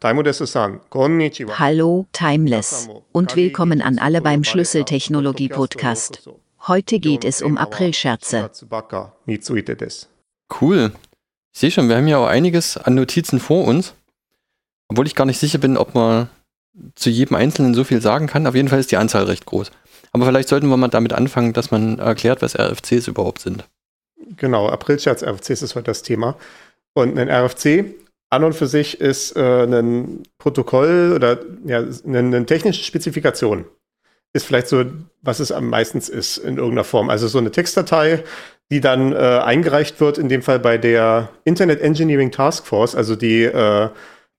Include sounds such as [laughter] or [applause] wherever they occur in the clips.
Hallo Timeless und willkommen an alle beim Schlüsseltechnologie-Podcast. Heute geht es um Aprilscherze. Cool. Ich sehe schon, wir haben ja auch einiges an Notizen vor uns. Obwohl ich gar nicht sicher bin, ob man zu jedem Einzelnen so viel sagen kann. Auf jeden Fall ist die Anzahl recht groß. Aber vielleicht sollten wir mal damit anfangen, dass man erklärt, was RFCs überhaupt sind. Genau, Aprilscherz RFCs ist heute das Thema. Und ein RFC an und für sich ist äh, ein Protokoll oder ja, eine, eine, technische Spezifikation. Ist vielleicht so, was es am meisten ist in irgendeiner Form. Also so eine Textdatei, die dann äh, eingereicht wird, in dem Fall bei der Internet Engineering Task Force, also die äh,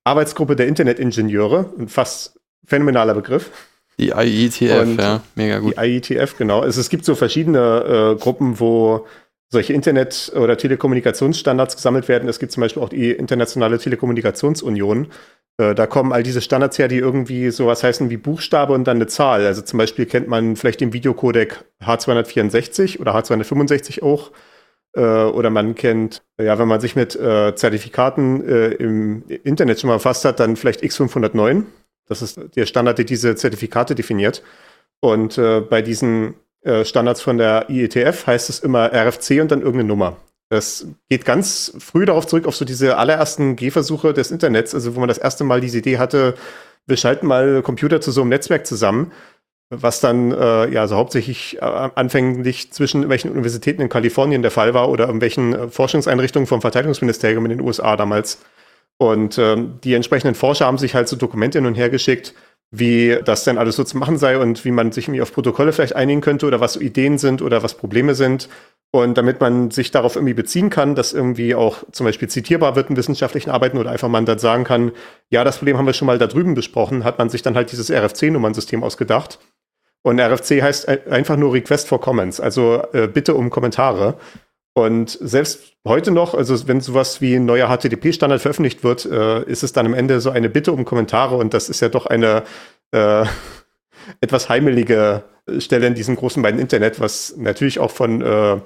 Arbeitsgruppe der Internetingenieure, ein fast phänomenaler Begriff. Die IETF, ja, mega gut. Die IETF, genau. Also es gibt so verschiedene äh, Gruppen, wo solche Internet- oder Telekommunikationsstandards gesammelt werden. Es gibt zum Beispiel auch die Internationale Telekommunikationsunion. Äh, da kommen all diese Standards her, die irgendwie sowas heißen wie Buchstabe und dann eine Zahl. Also zum Beispiel kennt man vielleicht den Videocodec H264 oder H265 auch. Äh, oder man kennt, ja, wenn man sich mit äh, Zertifikaten im Internet schon mal befasst hat, dann vielleicht X509. Das ist der Standard, der diese Zertifikate definiert. Und bei diesen äh, Standards von der IETF heißt es immer RFC und dann irgendeine Nummer. Das geht ganz früh darauf zurück, auf so diese allerersten Gehversuche des Internets, also wo man das erste Mal diese Idee hatte, wir schalten mal Computer zu so einem Netzwerk zusammen, was dann äh, ja so hauptsächlich äh, anfänglich zwischen welchen Universitäten in Kalifornien der Fall war oder irgendwelchen äh, Forschungseinrichtungen vom Verteidigungsministerium in den USA damals. Und ähm, die entsprechenden Forscher haben sich halt so Dokumente hin und her geschickt, wie das denn alles so zu machen sei und wie man sich irgendwie auf Protokolle vielleicht einigen könnte oder was so Ideen sind oder was Probleme sind. Und damit man sich darauf irgendwie beziehen kann, dass irgendwie auch zum Beispiel zitierbar wird in wissenschaftlichen Arbeiten oder einfach man dann sagen kann, ja, das Problem haben wir schon mal da drüben besprochen, hat man sich dann halt dieses RFC-Nummernsystem ausgedacht. Und RFC heißt einfach nur Request for Comments, also äh, Bitte um Kommentare. Und selbst heute noch, also wenn sowas wie ein neuer HTTP-Standard veröffentlicht wird, äh, ist es dann am Ende so eine Bitte um Kommentare und das ist ja doch eine äh, [laughs] etwas heimelige Stelle in diesem großen beiden Internet, was natürlich auch von äh,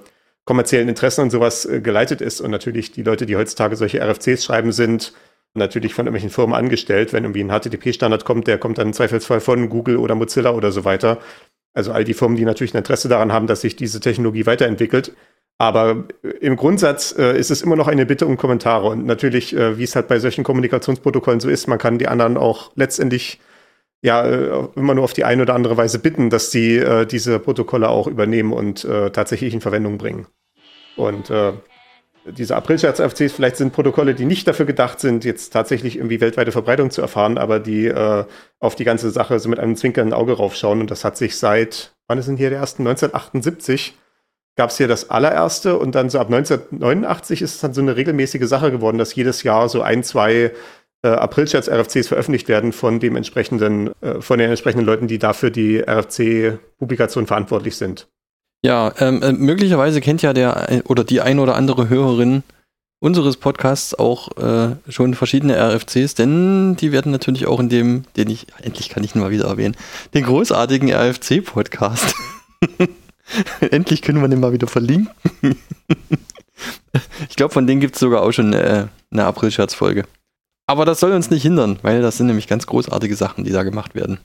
kommerziellen Interessen und sowas äh, geleitet ist und natürlich die Leute, die heutzutage solche RFCs schreiben, sind natürlich von irgendwelchen Firmen angestellt. Wenn irgendwie ein HTTP-Standard kommt, der kommt dann im Zweifelsfall von Google oder Mozilla oder so weiter. Also all die Firmen, die natürlich ein Interesse daran haben, dass sich diese Technologie weiterentwickelt. Aber im Grundsatz äh, ist es immer noch eine Bitte um Kommentare. Und natürlich, äh, wie es halt bei solchen Kommunikationsprotokollen so ist, man kann die anderen auch letztendlich ja äh, immer nur auf die eine oder andere Weise bitten, dass sie äh, diese Protokolle auch übernehmen und äh, tatsächlich in Verwendung bringen. Und äh, diese Aprilscherz-FCs, vielleicht sind Protokolle, die nicht dafür gedacht sind, jetzt tatsächlich irgendwie weltweite Verbreitung zu erfahren, aber die äh, auf die ganze Sache so mit einem zwinkernden Auge raufschauen. Und das hat sich seit, wann ist denn hier der ersten? 1978 gab es hier das allererste und dann so ab 1989 ist es dann so eine regelmäßige Sache geworden, dass jedes Jahr so ein, zwei äh, Aprilscherz-RFCs veröffentlicht werden von dem entsprechenden, äh, von den entsprechenden Leuten, die dafür die RFC-Publikation verantwortlich sind. Ja, ähm, äh, möglicherweise kennt ja der äh, oder die ein oder andere Hörerin unseres Podcasts auch äh, schon verschiedene RFCs, denn die werden natürlich auch in dem, den ich, endlich kann ich ihn mal wieder erwähnen, den großartigen RFC-Podcast [laughs] [laughs] Endlich können wir den mal wieder verlinken. [laughs] ich glaube, von denen gibt es sogar auch schon äh, eine April-Scherz-Folge. Aber das soll uns nicht hindern, weil das sind nämlich ganz großartige Sachen, die da gemacht werden.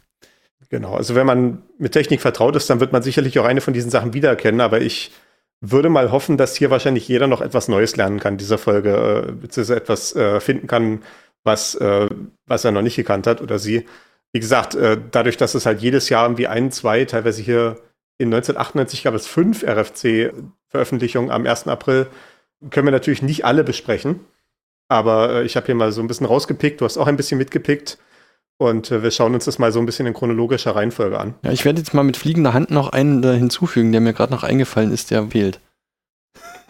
Genau, also wenn man mit Technik vertraut ist, dann wird man sicherlich auch eine von diesen Sachen wiedererkennen, aber ich würde mal hoffen, dass hier wahrscheinlich jeder noch etwas Neues lernen kann, dieser Folge, äh, beziehungsweise etwas äh, finden kann, was, äh, was er noch nicht gekannt hat oder sie. Wie gesagt, äh, dadurch, dass es halt jedes Jahr irgendwie ein, zwei, teilweise hier in 1998 gab es fünf RFC-Veröffentlichungen am 1. April. Können wir natürlich nicht alle besprechen, aber äh, ich habe hier mal so ein bisschen rausgepickt. Du hast auch ein bisschen mitgepickt. Und äh, wir schauen uns das mal so ein bisschen in chronologischer Reihenfolge an. Ja, ich werde jetzt mal mit fliegender Hand noch einen da hinzufügen, der mir gerade noch eingefallen ist, der fehlt.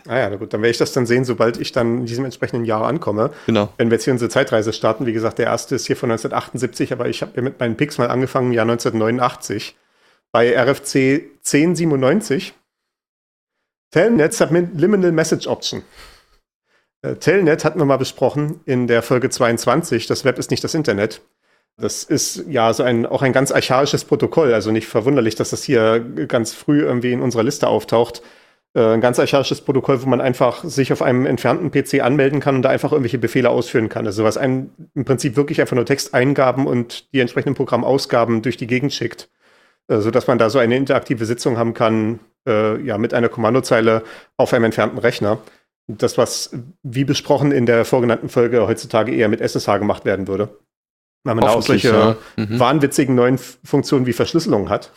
Ah ja, na gut, dann werde ich das dann sehen, sobald ich dann in diesem entsprechenden Jahr ankomme. Genau. Wenn wir jetzt hier unsere Zeitreise starten, wie gesagt, der erste ist hier von 1978, aber ich habe ja mit meinen Picks mal angefangen im Jahr 1989 bei RFC 1097. Telnet Subliminal Message Option. Äh, Telnet hatten wir mal besprochen in der Folge 22. Das Web ist nicht das Internet. Das ist ja so ein, auch ein ganz archaisches Protokoll. Also nicht verwunderlich, dass das hier ganz früh irgendwie in unserer Liste auftaucht. Äh, ein ganz archaisches Protokoll, wo man einfach sich auf einem entfernten PC anmelden kann und da einfach irgendwelche Befehle ausführen kann. Also was einem im Prinzip wirklich einfach nur Texteingaben und die entsprechenden Programmausgaben durch die Gegend schickt. Äh, sodass man da so eine interaktive Sitzung haben kann, äh, ja, mit einer Kommandozeile auf einem entfernten Rechner. Das, was wie besprochen in der vorgenannten Folge heutzutage eher mit SSH gemacht werden würde. Weil man da auch solche ja. mhm. wahnwitzigen neuen Funktionen wie Verschlüsselung hat.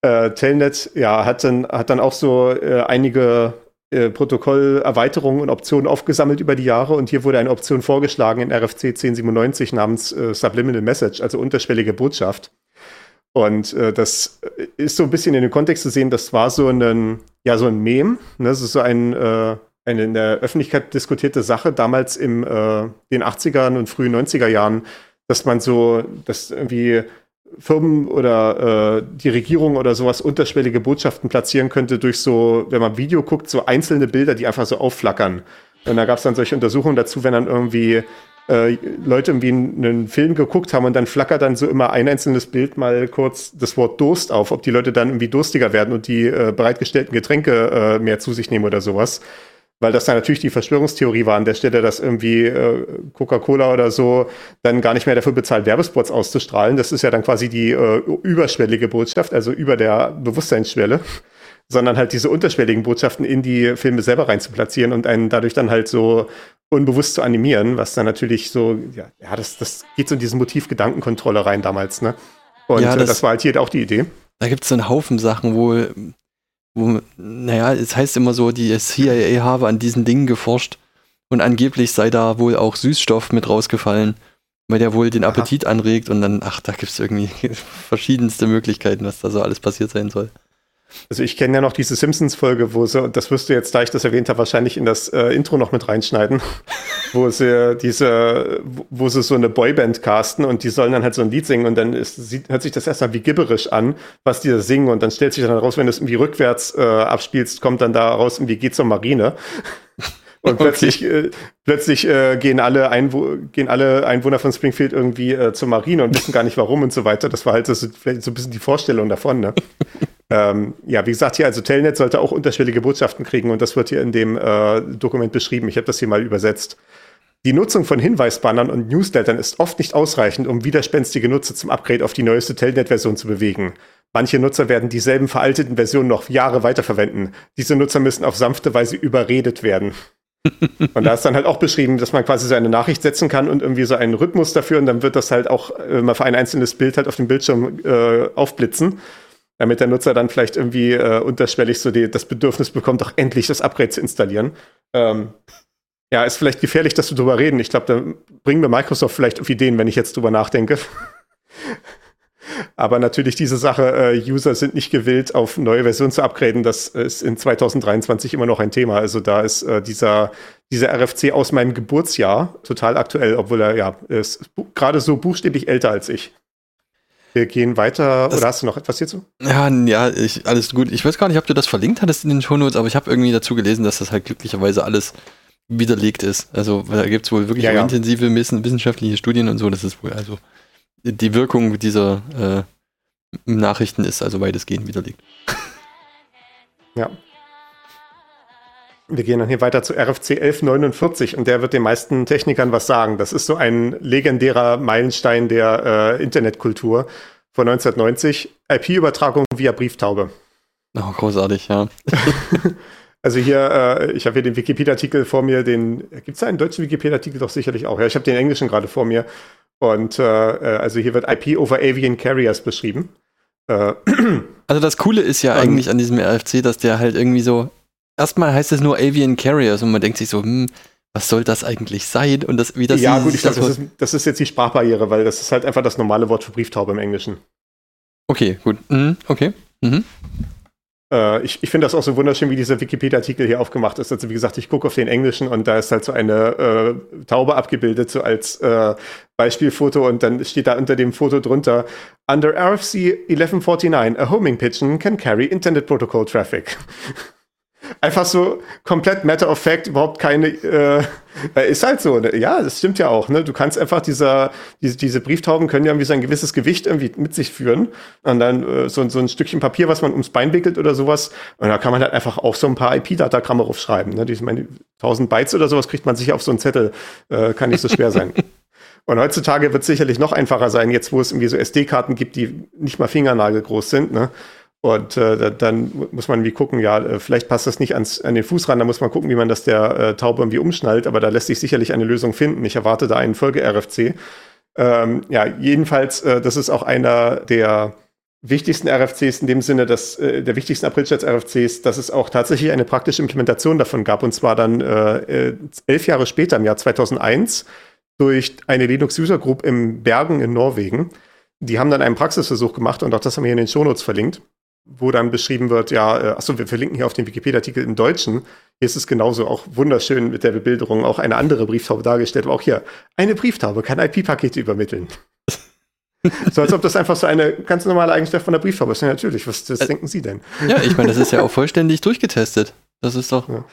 Äh, Telnet ja, hat, dann, hat dann auch so äh, einige äh, Protokollerweiterungen und Optionen aufgesammelt über die Jahre und hier wurde eine Option vorgeschlagen in RFC 1097 namens äh, Subliminal Message, also unterschwellige Botschaft. Und äh, das ist so ein bisschen in den Kontext zu sehen, das war so ein, ja, so ein Mem. Ne? Das ist so ein, äh, eine in der Öffentlichkeit diskutierte Sache, damals in äh, den 80ern und frühen 90er Jahren, dass man so, dass irgendwie Firmen oder äh, die Regierung oder sowas unterschwellige Botschaften platzieren könnte durch so, wenn man Video guckt, so einzelne Bilder, die einfach so aufflackern. Und da gab es dann solche Untersuchungen dazu, wenn dann irgendwie äh, Leute irgendwie einen Film geguckt haben und dann flackert dann so immer ein einzelnes Bild mal kurz das Wort Durst auf, ob die Leute dann irgendwie durstiger werden und die äh, bereitgestellten Getränke äh, mehr zu sich nehmen oder sowas. Weil das dann natürlich die Verschwörungstheorie war an der Stelle, dass irgendwie äh, Coca-Cola oder so dann gar nicht mehr dafür bezahlt, Werbespots auszustrahlen. Das ist ja dann quasi die äh, überschwellige Botschaft, also über der Bewusstseinsschwelle sondern halt diese unterschwelligen Botschaften in die Filme selber rein zu platzieren und einen dadurch dann halt so unbewusst zu animieren, was dann natürlich so, ja, ja das, das geht so in diesen Motiv Gedankenkontrolle rein damals, ne? Und ja, das, äh, das war halt hier auch die Idee. Da gibt es so einen Haufen Sachen, wo, wo, naja, es heißt immer so, die CIA habe an diesen Dingen geforscht und angeblich sei da wohl auch Süßstoff mit rausgefallen, weil der wohl den Appetit Aha. anregt und dann, ach, da gibt es irgendwie [laughs] verschiedenste Möglichkeiten, was da so alles passiert sein soll. Also ich kenne ja noch diese Simpsons-Folge, wo sie, und das wirst du jetzt, da ich das erwähnt habe, wahrscheinlich in das äh, Intro noch mit reinschneiden, [laughs] wo sie diese, wo sie so eine Boyband casten und die sollen dann halt so ein Lied singen und dann ist, sieht, hört sich das erstmal wie gibberisch an, was die da singen und dann stellt sich dann raus, wenn du es irgendwie rückwärts äh, abspielst, kommt dann da raus irgendwie geht zur Marine. [laughs] Und okay. plötzlich, äh, plötzlich äh, gehen, alle Einwo gehen alle Einwohner von Springfield irgendwie äh, zur Marine und wissen gar nicht warum und so weiter. Das war halt so, so ein bisschen die Vorstellung davon. Ne? [laughs] ähm, ja, wie gesagt, hier, also Telnet sollte auch unterschwellige Botschaften kriegen und das wird hier in dem äh, Dokument beschrieben. Ich habe das hier mal übersetzt. Die Nutzung von Hinweisbannern und Newslettern ist oft nicht ausreichend, um widerspenstige Nutzer zum Upgrade auf die neueste Telnet-Version zu bewegen. Manche Nutzer werden dieselben veralteten Versionen noch Jahre weiterverwenden. Diese Nutzer müssen auf sanfte Weise überredet werden. [laughs] und da ist dann halt auch beschrieben, dass man quasi so eine Nachricht setzen kann und irgendwie so einen Rhythmus dafür und dann wird das halt auch äh, mal für ein einzelnes Bild halt auf dem Bildschirm äh, aufblitzen, damit der Nutzer dann vielleicht irgendwie äh, unterschwellig so die, das Bedürfnis bekommt, doch endlich das Upgrade zu installieren. Ähm, ja, ist vielleicht gefährlich, dass wir drüber reden. Ich glaube, da bringen wir Microsoft vielleicht auf Ideen, wenn ich jetzt drüber nachdenke. [laughs] Aber natürlich diese Sache, äh, User sind nicht gewillt, auf neue Versionen zu upgraden. Das ist in 2023 immer noch ein Thema. Also da ist äh, dieser, dieser RFC aus meinem Geburtsjahr total aktuell, obwohl er ja gerade so buchstäblich älter als ich. Wir gehen weiter. Das, Oder hast du noch etwas hierzu? Ja, ja, ich, alles gut. Ich weiß gar nicht, ob du das verlinkt hattest in den Shownotes, aber ich habe irgendwie dazu gelesen, dass das halt glücklicherweise alles widerlegt ist. Also da gibt es wohl wirklich ja, ja. intensive wissenschaftliche Studien und so. Das ist wohl also die Wirkung dieser äh, Nachrichten ist also weitestgehend widerlegt. Ja. Wir gehen dann hier weiter zu RFC 1149 und der wird den meisten Technikern was sagen. Das ist so ein legendärer Meilenstein der äh, Internetkultur von 1990. IP-Übertragung via Brieftaube. Oh, großartig, ja. [laughs] also hier, äh, ich habe hier den Wikipedia-Artikel vor mir, den, gibt es da einen deutschen Wikipedia-Artikel doch sicherlich auch? Ja, ich habe den englischen gerade vor mir. Und äh, äh, also hier wird IP over Avian Carriers beschrieben. Äh, [clears throat] also das Coole ist ja eigentlich an diesem RFC, dass der halt irgendwie so, erstmal heißt es nur Avian Carriers und man denkt sich so, hm, was soll das eigentlich sein? Und das, wie das Ja, gut, ich glaube, das, ist, das ist jetzt die Sprachbarriere, weil das ist halt einfach das normale Wort für Brieftaube im Englischen. Okay, gut. Mhm, okay. Mhm. Äh, ich ich finde das auch so wunderschön, wie dieser Wikipedia-Artikel hier aufgemacht ist. Also wie gesagt, ich gucke auf den Englischen und da ist halt so eine äh, Taube abgebildet, so als äh, Beispielfoto und dann steht da unter dem Foto drunter, Under RFC 1149, a homing pigeon can carry intended protocol traffic. [laughs] Einfach so komplett matter of fact, überhaupt keine, äh, ist halt so, ne? ja, das stimmt ja auch, ne? Du kannst einfach dieser, diese, diese Brieftauben können ja irgendwie so ein gewisses Gewicht irgendwie mit sich führen und dann äh, so, so ein Stückchen Papier, was man ums Bein wickelt oder sowas und da kann man halt einfach auch so ein paar IP-Datagramme draufschreiben, ne? Die, ich meine, 1000 Bytes oder sowas kriegt man sicher auf so einen Zettel, äh, kann nicht so schwer sein. [laughs] Und heutzutage wird es sicherlich noch einfacher sein, jetzt wo es irgendwie so SD-Karten gibt, die nicht mal fingernagelgroß sind, ne? Und äh, dann muss man wie gucken, ja, äh, vielleicht passt das nicht ans, an den Fuß ran, da muss man gucken, wie man das der äh, Taube irgendwie umschnallt, aber da lässt sich sicherlich eine Lösung finden. Ich erwarte da einen Folge-RFC. Ähm, ja, jedenfalls, äh, das ist auch einer der wichtigsten RFCs in dem Sinne, dass äh, der wichtigsten Aprilscherz-RFCs, dass es auch tatsächlich eine praktische Implementation davon gab, und zwar dann äh, äh elf Jahre später, im Jahr 2001, durch eine Linux User Group im Bergen in Norwegen. Die haben dann einen Praxisversuch gemacht und auch das haben wir hier in den Shownotes verlinkt wo dann beschrieben wird, ja, äh, achso, wir verlinken hier auf den Wikipedia-Artikel im Deutschen. Hier ist es genauso auch wunderschön mit der Bebilderung auch eine andere Brieftaube dargestellt, aber auch hier, eine Brieftaube kann IP-Pakete übermitteln. so als ob das einfach so eine ganz normale Eigenschaft von der Brieftaube ist. Ja, natürlich, was das äh, denken Sie denn? Ja, ich meine, das ist ja auch vollständig durchgetestet. Das ist doch ja.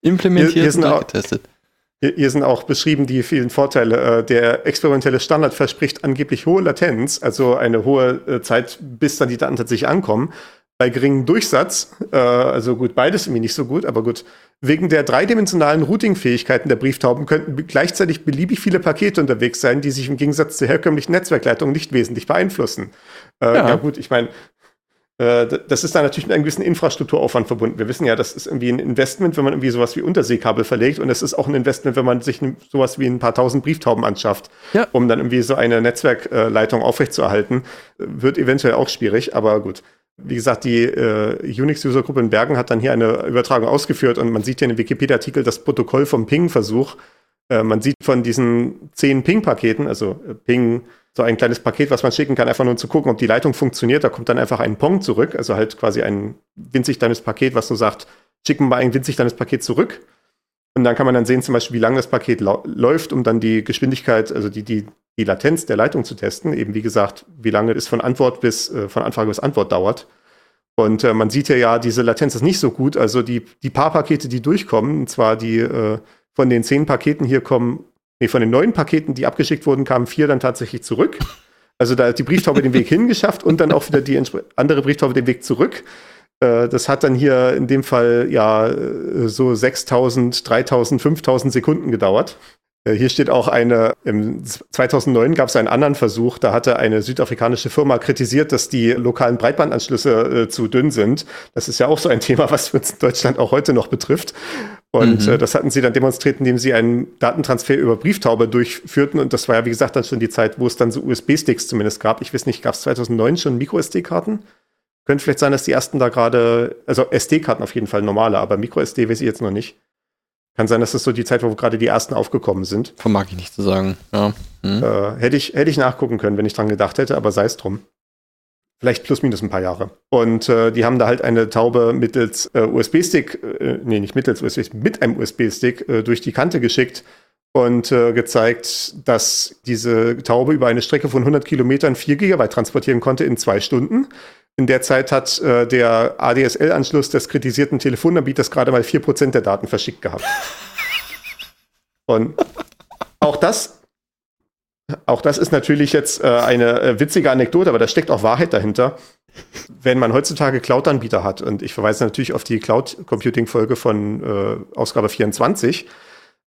implementiert hier, hier und durchgetestet. Auch, hier sind auch beschrieben die vielen Vorteile. Äh, der experimentelle Standard verspricht angeblich hohe Latenz, also eine hohe äh, Zeit, bis dann die Daten tatsächlich ankommen. Bei geringem Durchsatz, äh, also gut, beides irgendwie nicht so gut, aber gut. Wegen der dreidimensionalen Routing-Fähigkeiten der Brieftauben könnten gleichzeitig beliebig viele Pakete unterwegs sein, die sich im Gegensatz zur herkömmlichen Netzwerkleitung nicht wesentlich beeinflussen. ja. ja gut, ich meine, das ist dann natürlich mit einem gewissen Infrastrukturaufwand verbunden. Wir wissen ja, das ist irgendwie ein Investment, wenn man irgendwie sowas wie Unterseekabel verlegt und es ist auch ein Investment, wenn man sich sowas wie ein paar tausend Brieftauben anschafft, ja. um dann irgendwie so eine Netzwerkleitung aufrechtzuerhalten. Wird eventuell auch schwierig, aber gut. Wie gesagt, die äh, Unix-User-Gruppe in Bergen hat dann hier eine Übertragung ausgeführt und man sieht hier in dem Wikipedia-Artikel das Protokoll vom Ping-Versuch. Äh, man sieht von diesen zehn Ping-Paketen, also äh, Ping so ein kleines Paket, was man schicken kann, einfach nur zu gucken, ob die Leitung funktioniert. Da kommt dann einfach ein Pong zurück, also halt quasi ein winzig kleines Paket, was nur sagt, schicken wir ein winzig kleines Paket zurück. Und dann kann man dann sehen, zum Beispiel, wie lange das Paket läuft, um dann die Geschwindigkeit, also die, die, die Latenz der Leitung zu testen. Eben wie gesagt, wie lange es von Antwort bis, äh, von Anfrage bis Antwort dauert. Und äh, man sieht ja, ja, diese Latenz ist nicht so gut. Also die, die paar Pakete, die durchkommen, und zwar die äh, von den zehn Paketen hier kommen nee, von den neun Paketen, die abgeschickt wurden, kamen vier dann tatsächlich zurück. Also da hat die Brieftaube den Weg [laughs] hingeschafft und dann auch wieder die andere Brieftaube den Weg zurück. Äh, das hat dann hier in dem Fall ja äh, so 6000, 3000, 5000 Sekunden gedauert. Äh, hier steht auch eine, im 2009 gab es einen anderen Versuch, da hatte eine südafrikanische Firma kritisiert, dass die lokalen Breitbandanschlüsse äh, zu dünn sind. Das ist ja auch so ein [laughs] Thema, was uns in Deutschland auch heute noch betrifft. Und mhm. äh, das hatten sie dann demonstriert, indem sie einen Datentransfer über Brieftaube durchführten. Und das war ja, wie gesagt, dann schon die Zeit, wo es dann so USB-Sticks zumindest gab. Ich weiß nicht, gab es 2009 schon Micro-SD-Karten? Könnte vielleicht sein, dass die ersten da gerade, also SD-Karten auf jeden Fall normale, aber Micro-SD weiß ich jetzt noch nicht. Kann sein, dass das so die Zeit war, wo gerade die ersten aufgekommen sind. Vermag ich nicht zu sagen. Ja. Hm. Äh, hätte, ich, hätte ich nachgucken können, wenn ich dran gedacht hätte, aber sei es drum. Vielleicht plus minus ein paar Jahre. Und äh, die haben da halt eine Taube mittels äh, USB-Stick, äh, nee, nicht mittels USB-Stick, mit einem USB-Stick äh, durch die Kante geschickt und äh, gezeigt, dass diese Taube über eine Strecke von 100 Kilometern 4 Gigabyte transportieren konnte in zwei Stunden. In der Zeit hat äh, der ADSL-Anschluss des kritisierten Telefonanbieters gerade mal 4% der Daten verschickt gehabt. [laughs] Und auch das, auch das ist natürlich jetzt äh, eine äh, witzige Anekdote, aber da steckt auch Wahrheit dahinter. Wenn man heutzutage Cloud-Anbieter hat, und ich verweise natürlich auf die Cloud-Computing-Folge von äh, Ausgabe 24,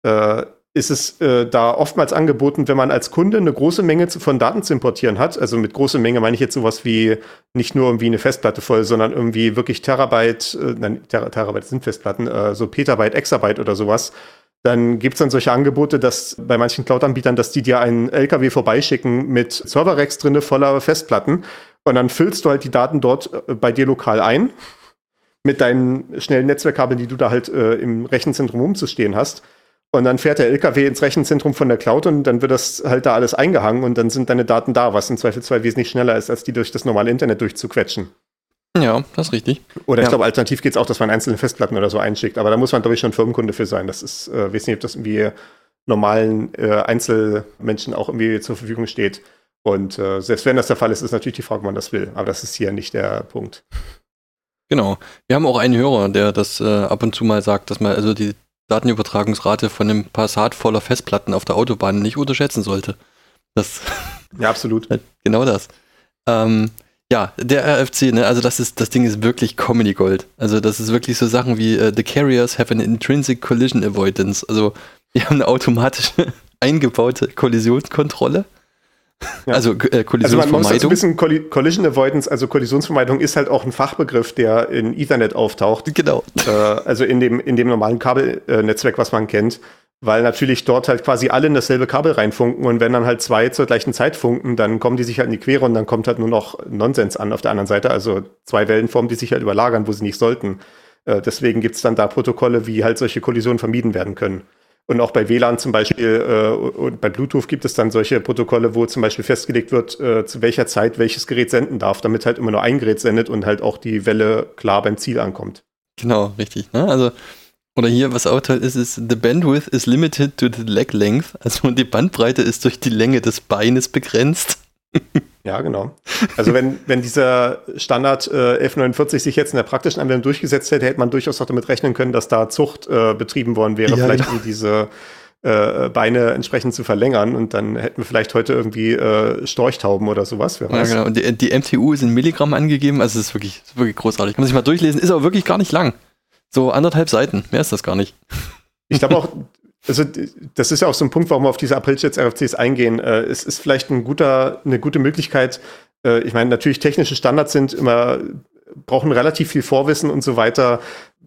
äh, ist es äh, da oftmals angeboten, wenn man als Kunde eine große Menge zu, von Daten zu importieren hat. Also mit großer Menge meine ich jetzt sowas wie nicht nur irgendwie eine Festplatte voll, sondern irgendwie wirklich Terabyte, äh, nein, Ter Terabyte sind Festplatten, äh, so Petabyte, Exabyte oder sowas. Dann gibt es dann solche Angebote, dass bei manchen Cloud-Anbietern, dass die dir einen LKW vorbeischicken mit Server-Racks drinne voller Festplatten. Und dann füllst du halt die Daten dort äh, bei dir lokal ein mit deinen schnellen Netzwerkkabeln, die du da halt äh, im Rechenzentrum umzustehen hast. Und dann fährt der LKW ins Rechenzentrum von der Cloud und dann wird das halt da alles eingehangen und dann sind deine Daten da, was im Zweifelsfall wesentlich schneller ist, als die durch das normale Internet durchzuquetschen. Ja, das ist richtig. Oder ich ja. glaube, alternativ geht es auch, dass man einzelne Festplatten oder so einschickt. Aber da muss man, glaube ich, schon Firmenkunde für sein. Das ist, äh, weiß nicht, ob das irgendwie normalen äh, Einzelmenschen auch irgendwie zur Verfügung steht. Und äh, selbst wenn das der Fall ist, ist natürlich die Frage, ob man das will. Aber das ist hier nicht der Punkt. Genau. Wir haben auch einen Hörer, der das äh, ab und zu mal sagt, dass man also die Datenübertragungsrate von einem Passat voller Festplatten auf der Autobahn nicht unterschätzen sollte. Das ja, absolut. [laughs] genau das. Ähm, ja, der RFC, ne, also das ist, das Ding ist wirklich Comedy Gold. Also das ist wirklich so Sachen wie uh, The Carriers have an intrinsic collision avoidance. Also die haben eine automatisch [laughs] eingebaute Kollisionskontrolle. Ja. Also äh, Kollisionsvermeidung. Also man muss ein bisschen Colli Collision Avoidance, also Kollisionsvermeidung ist halt auch ein Fachbegriff, der in Ethernet auftaucht. Genau. Äh, also in dem, in dem normalen Kabelnetzwerk, was man kennt. Weil natürlich dort halt quasi alle in dasselbe Kabel reinfunken und wenn dann halt zwei zur gleichen Zeit funken, dann kommen die sich halt in die Quere und dann kommt halt nur noch Nonsens an auf der anderen Seite. Also zwei Wellenformen, die sich halt überlagern, wo sie nicht sollten. Äh, deswegen gibt es dann da Protokolle, wie halt solche Kollisionen vermieden werden können. Und auch bei WLAN zum Beispiel äh, und bei Bluetooth gibt es dann solche Protokolle, wo zum Beispiel festgelegt wird, äh, zu welcher Zeit welches Gerät senden darf, damit halt immer nur ein Gerät sendet und halt auch die Welle klar beim Ziel ankommt. Genau, richtig. Ne? Also, oder hier, was auch toll ist, ist, the bandwidth is limited to the leg length. Also die Bandbreite ist durch die Länge des Beines begrenzt. Ja, genau. Also wenn, wenn dieser Standard äh, 1149 sich jetzt in der praktischen Anwendung durchgesetzt hätte, hätte man durchaus auch damit rechnen können, dass da Zucht äh, betrieben worden wäre, ja, vielleicht genau. um diese äh, Beine entsprechend zu verlängern und dann hätten wir vielleicht heute irgendwie äh, Storchtauben oder sowas, wer weiß. Ja, genau. Und die, die MTU ist in Milligramm angegeben, also es ist wirklich, ist wirklich großartig. Kann man sich mal durchlesen, ist aber wirklich gar nicht lang. So anderthalb Seiten, mehr ist das gar nicht. Ich glaube auch, also das ist ja auch so ein Punkt, warum wir auf diese Aprilchats RFCs eingehen. Äh, es ist vielleicht ein guter, eine gute Möglichkeit. Äh, ich meine, natürlich technische Standards sind immer, brauchen relativ viel Vorwissen und so weiter,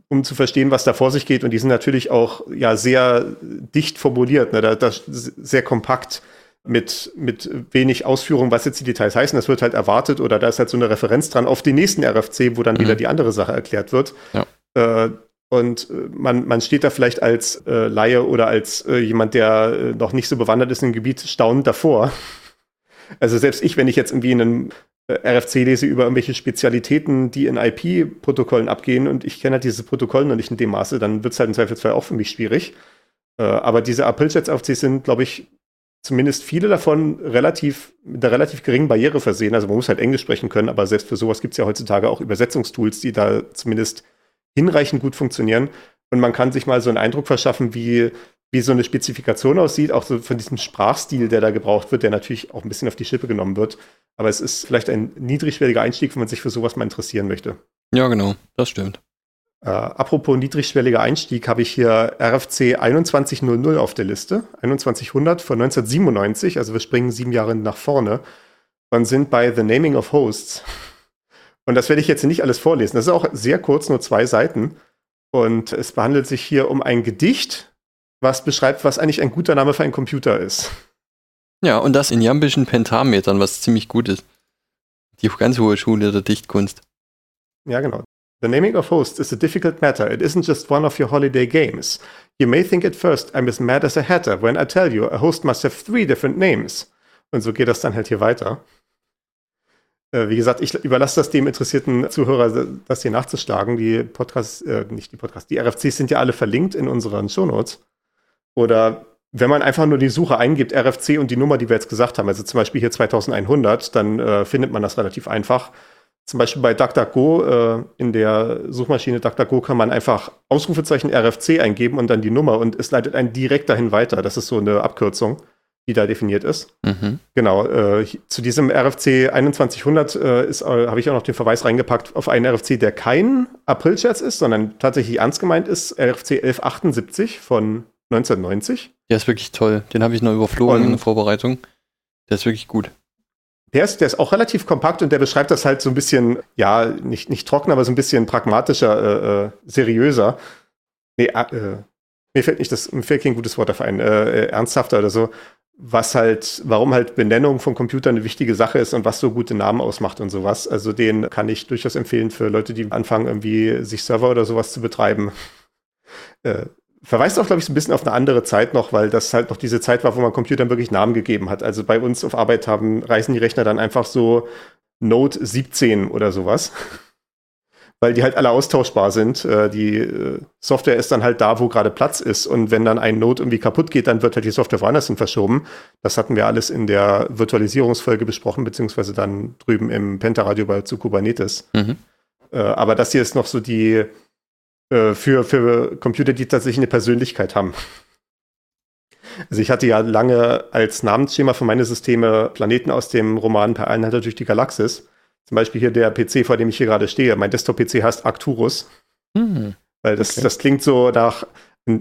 um zu verstehen, was da vor sich geht. Und die sind natürlich auch ja sehr dicht formuliert, ne? da, da sehr kompakt mit, mit wenig Ausführung, was jetzt die Details heißen. Das wird halt erwartet oder da ist halt so eine Referenz dran auf den nächsten RFC, wo dann mhm. wieder die andere Sache erklärt wird. Ja. Äh, und äh, man, man steht da vielleicht als äh, Laie oder als äh, jemand, der äh, noch nicht so bewandert ist im Gebiet, staunend davor. [laughs] Also selbst ich, wenn ich jetzt irgendwie einen äh, RFC lese über irgendwelche Spezialitäten, die in IP-Protokollen abgehen und ich kenne halt diese Protokolle noch nicht in dem Maße, dann wird es halt im Zweifelsfall auch für mich schwierig. Äh, aber diese April-Chats-RFCs sind, glaube ich, zumindest viele davon relativ mit einer relativ geringen Barriere versehen. Also man muss halt Englisch sprechen können, aber selbst für sowas gibt es ja heutzutage auch Übersetzungstools, die da zumindest hinreichend gut funktionieren. Und man kann sich mal so einen Eindruck verschaffen, wie, wie so eine Spezifikation aussieht, auch so von diesem Sprachstil, der da gebraucht wird, der natürlich auch ein bisschen auf die Schippe genommen wird. Aber es ist vielleicht ein niedrigschwelliger Einstieg, wenn man sich für sowas mal interessieren möchte. Ja, genau, das stimmt. Äh, apropos niedrigschwelliger Einstieg, habe ich hier RFC 2100 auf der Liste. 2100 von 1997, also wir springen sieben Jahre nach vorne und sind bei The Naming of Hosts. Und das werde ich jetzt nicht alles vorlesen. Das ist auch sehr kurz, nur zwei Seiten. Und es behandelt sich hier um ein Gedicht, was beschreibt, was eigentlich ein guter Name für einen Computer ist. Ja, und das in jambischen Pentametern, was ziemlich gut ist. Die ganz hohe Schule der Dichtkunst. Ja, genau. The naming of hosts is a difficult matter. It isn't just one of your holiday games. You may think at first I'm as mad as a hatter when I tell you a host must have three different names. Und so geht das dann halt hier weiter. Äh, wie gesagt, ich überlasse das dem interessierten Zuhörer, das hier nachzuschlagen. Die Podcasts, äh, nicht die Podcasts, die RFCs sind ja alle verlinkt in unseren Shownotes. Oder wenn man einfach nur die Suche eingibt, RFC und die Nummer, die wir jetzt gesagt haben, also zum Beispiel hier 2100, dann äh, findet man das relativ einfach. Zum Beispiel bei DuckDuckGo, äh, in der Suchmaschine DuckDuckGo kann man einfach Ausrufezeichen RFC eingeben und dann die Nummer und es leitet einen direkt dahin weiter. Das ist so eine Abkürzung die da definiert ist. Mhm. Genau, äh, zu diesem RFC 2100 äh, äh, habe ich auch noch den Verweis reingepackt auf einen RFC, der kein April-Scherz ist, sondern tatsächlich ernst gemeint ist, RFC 1178 von 1990. Der ist wirklich toll. Den habe ich noch überflogen und in der Vorbereitung. Der ist wirklich gut. Der ist, der ist auch relativ kompakt und der beschreibt das halt so ein bisschen, ja, nicht, nicht trocken, aber so ein bisschen pragmatischer, äh, äh seriöser. Nee, äh, mir fällt nicht das, mir fällt kein gutes Wort dafür ein, äh, ernsthafter oder so was halt, warum halt Benennung von Computern eine wichtige Sache ist und was so gute Namen ausmacht und sowas. Also den kann ich durchaus empfehlen für Leute, die anfangen, irgendwie sich Server oder sowas zu betreiben. [laughs] Äh, verweist auch, glaube ich, so ein bisschen auf eine andere Zeit noch, weil das halt noch diese Zeit war, wo man Computern wirklich Namen gegeben hat. Also bei uns auf Arbeit haben, reißen die Rechner dann einfach so Note 17 oder sowas. [laughs] weil die halt alle austauschbar sind. Äh, die äh, Software ist dann halt da, wo gerade Platz ist. Und wenn dann ein Node irgendwie kaputt geht, dann wird halt die Software woanders hin verschoben. Das hatten wir alles in der Virtualisierungsfolge besprochen, beziehungsweise dann drüben im Pentaradio bei zu Kubernetes. Mhm. Äh, aber das hier ist noch so die äh, für, für Computer, die tatsächlich eine Persönlichkeit haben. Also ich hatte ja lange als Namensschema für meine Systeme Planeten aus dem Roman Per Einhalter durch die Galaxis. Zum Beispiel hier der PC, vor dem ich hier gerade stehe. Mein Desktop-PC heißt Arcturus. Mhm. Weil das, okay. das klingt so nach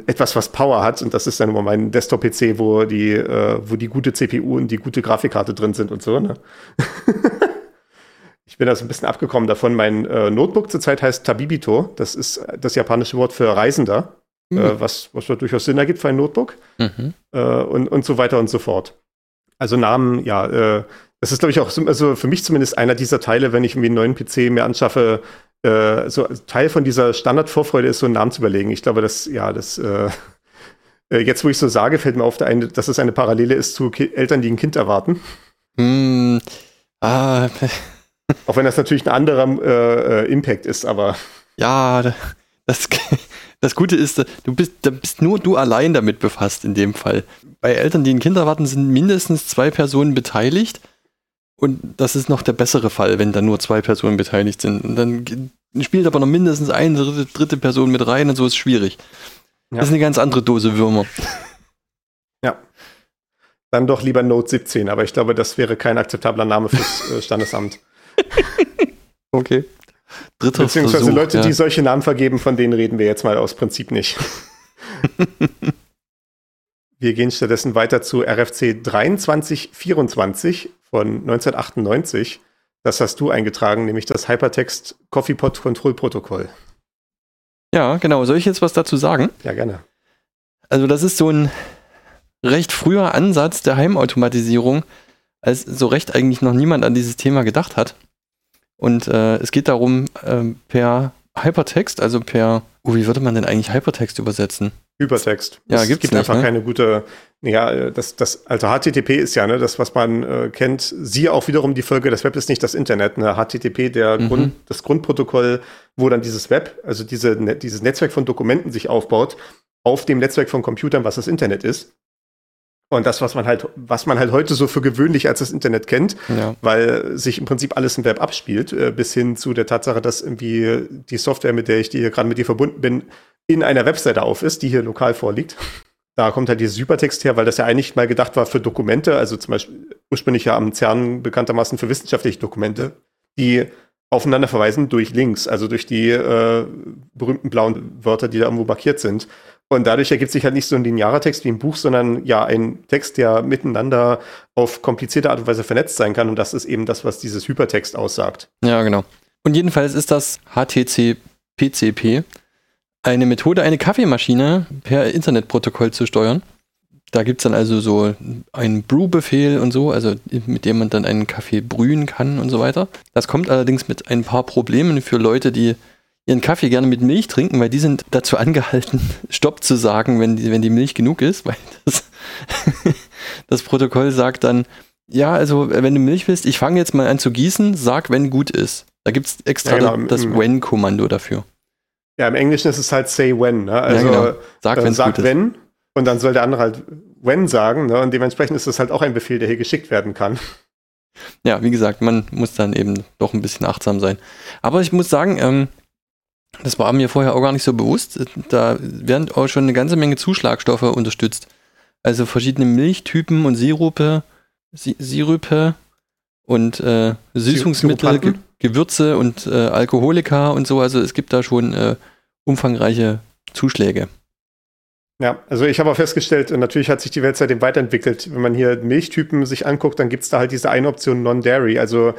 etwas, was Power hat. Und das ist dann immer mein Desktop-PC, wo die, äh, wo die gute CPU und die gute Grafikkarte drin sind und so. Ne? [laughs] ich bin da so ein bisschen abgekommen davon. Mein äh, Notebook zurzeit heißt Tabibito. Das ist das japanische Wort für Reisender. Mhm. Äh, was, was durchaus Sinn ergibt für ein Notebook. Mhm. Äh, und, und so weiter und so fort. Also Namen, ja, äh, das ist, glaube ich, auch so, also für mich zumindest einer dieser Teile, wenn ich irgendwie einen neuen PC mir anschaffe, äh, so Teil von dieser Standardvorfreude ist, so einen Namen zu überlegen. Ich glaube, das, ja, das, äh, äh jetzt, wo ich so sage, fällt mir auf, dass es eine Parallele ist zu Ki Eltern, die ein Kind erwarten. Mm, ah. [laughs] Auch wenn das natürlich ein anderer äh, äh, Impact ist, aber. Ja, das, [laughs] das Gute ist, du bist, da bist nur du allein damit befasst in dem Fall. Bei Eltern, die ein Kind erwarten, sind mindestens zwei Personen beteiligt. Und das ist noch der bessere Fall, wenn da nur zwei Personen beteiligt sind. Und dann spielt aber noch mindestens eine dritte, dritte Person mit rein und so ist es schwierig. Ja. Das ist eine ganz andere Dose Würmer. [laughs] Ja. Dann doch lieber Note 17, aber ich glaube, das wäre kein akzeptabler Name fürs äh, Standesamt. [laughs] okay. Dritter Beziehungsweise Versuch, Leute, ja. die solche Namen vergeben, von denen reden wir jetzt mal aus Prinzip nicht. [laughs] wir gehen stattdessen weiter zu RFC 2324 von 1998. Das hast du eingetragen, nämlich das Hypertext Coffeepot Control Protokoll. Ja, genau. Soll ich jetzt was dazu sagen? Ja, gerne. Also, das ist so ein recht früher Ansatz der Heimautomatisierung, als so recht eigentlich noch niemand an dieses Thema gedacht hat. Und äh, es geht darum, äh, per Hypertext, also per, oh, wie würde man denn eigentlich Hypertext übersetzen? Hypertext. Ja, es gibt nicht, einfach ne? keine gute, ja, das, das, also HTTP ist ja, ne, das, was man äh, kennt. Siehe auch wiederum die Folge, das Web ist nicht das Internet, ne, HTTP, der mhm. Grund, das Grundprotokoll, wo dann dieses Web, also diese, ne, dieses Netzwerk von Dokumenten sich aufbaut, auf dem Netzwerk von Computern, was das Internet ist. Und das, was man halt, was man halt heute so für gewöhnlich als das Internet kennt, ja. weil sich im Prinzip alles im Web abspielt, äh, bis hin zu der Tatsache, dass irgendwie die Software, mit der ich hier gerade mit dir verbunden bin, in einer Webseite auf ist, die hier lokal vorliegt. Da kommt halt dieses Hypertext her, weil das ja eigentlich mal gedacht war für Dokumente, also zum Beispiel ursprünglich ja am CERN bekanntermaßen für wissenschaftliche Dokumente, die aufeinander verweisen durch Links, also durch die äh, berühmten blauen Wörter, die da irgendwo markiert sind. Und dadurch ergibt sich halt nicht so ein linearer Text wie ein Buch, sondern ja ein Text, der miteinander auf komplizierte Art und Weise vernetzt sein kann. Und das ist eben das, was dieses Hypertext aussagt. Ja, genau. Und jedenfalls ist das HTC-PCP eine Methode, eine Kaffeemaschine per Internetprotokoll zu steuern. Da gibt es dann also so einen Brew-Befehl und so, also mit dem man dann einen Kaffee brühen kann und so weiter. Das kommt allerdings mit ein paar Problemen für Leute, die ihren Kaffee gerne mit Milch trinken, weil die sind dazu angehalten, [laughs] Stopp zu sagen, wenn die, wenn die Milch genug ist, weil das, [laughs] das Protokoll sagt dann, ja, also wenn du Milch willst, ich fange jetzt mal an zu gießen, sag, wenn gut ist. Da gibt es extra ja, genau. das When-Kommando dafür. Ja, im Englischen ist es halt say when, ne? Also ja, genau. sag, äh, sag wenn und dann soll der andere halt when sagen, ne? Und dementsprechend ist das halt auch ein Befehl, der hier geschickt werden kann. Ja, wie gesagt, man muss dann eben doch ein bisschen achtsam sein. Aber ich muss sagen, ähm, das war mir vorher auch gar nicht so bewusst. Da werden auch schon eine ganze Menge Zuschlagstoffe unterstützt. Also verschiedene Milchtypen und Sirupe, Si Sirupe und äh, Süßungsmittel, Ge Gewürze und äh, Alkoholika und so. Also es gibt da schon äh, umfangreiche Zuschläge. Ja, also ich habe auch festgestellt, natürlich hat sich die Welt seitdem weiterentwickelt. Wenn man hier Milchtypen sich anguckt, dann gibt es da halt diese eine Option Non-Dairy, also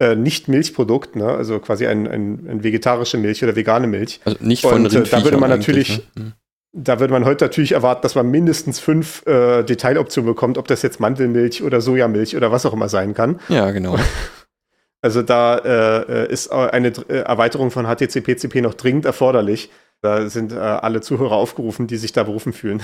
äh, nicht Milchprodukt, ne? also quasi ein, ein, ein, vegetarische Milch oder vegane Milch. Also nicht von Und, äh, Da würde man natürlich, ne? Da würde man heute natürlich erwarten, dass man mindestens fünf äh, Detailoptionen bekommt, ob das jetzt Mandelmilch oder Sojamilch oder was auch immer sein kann. Ja, genau. [laughs] Also da äh, ist eine äh, Erweiterung von HTC-PCP noch dringend erforderlich. Da sind äh, alle Zuhörer aufgerufen, die sich da berufen fühlen.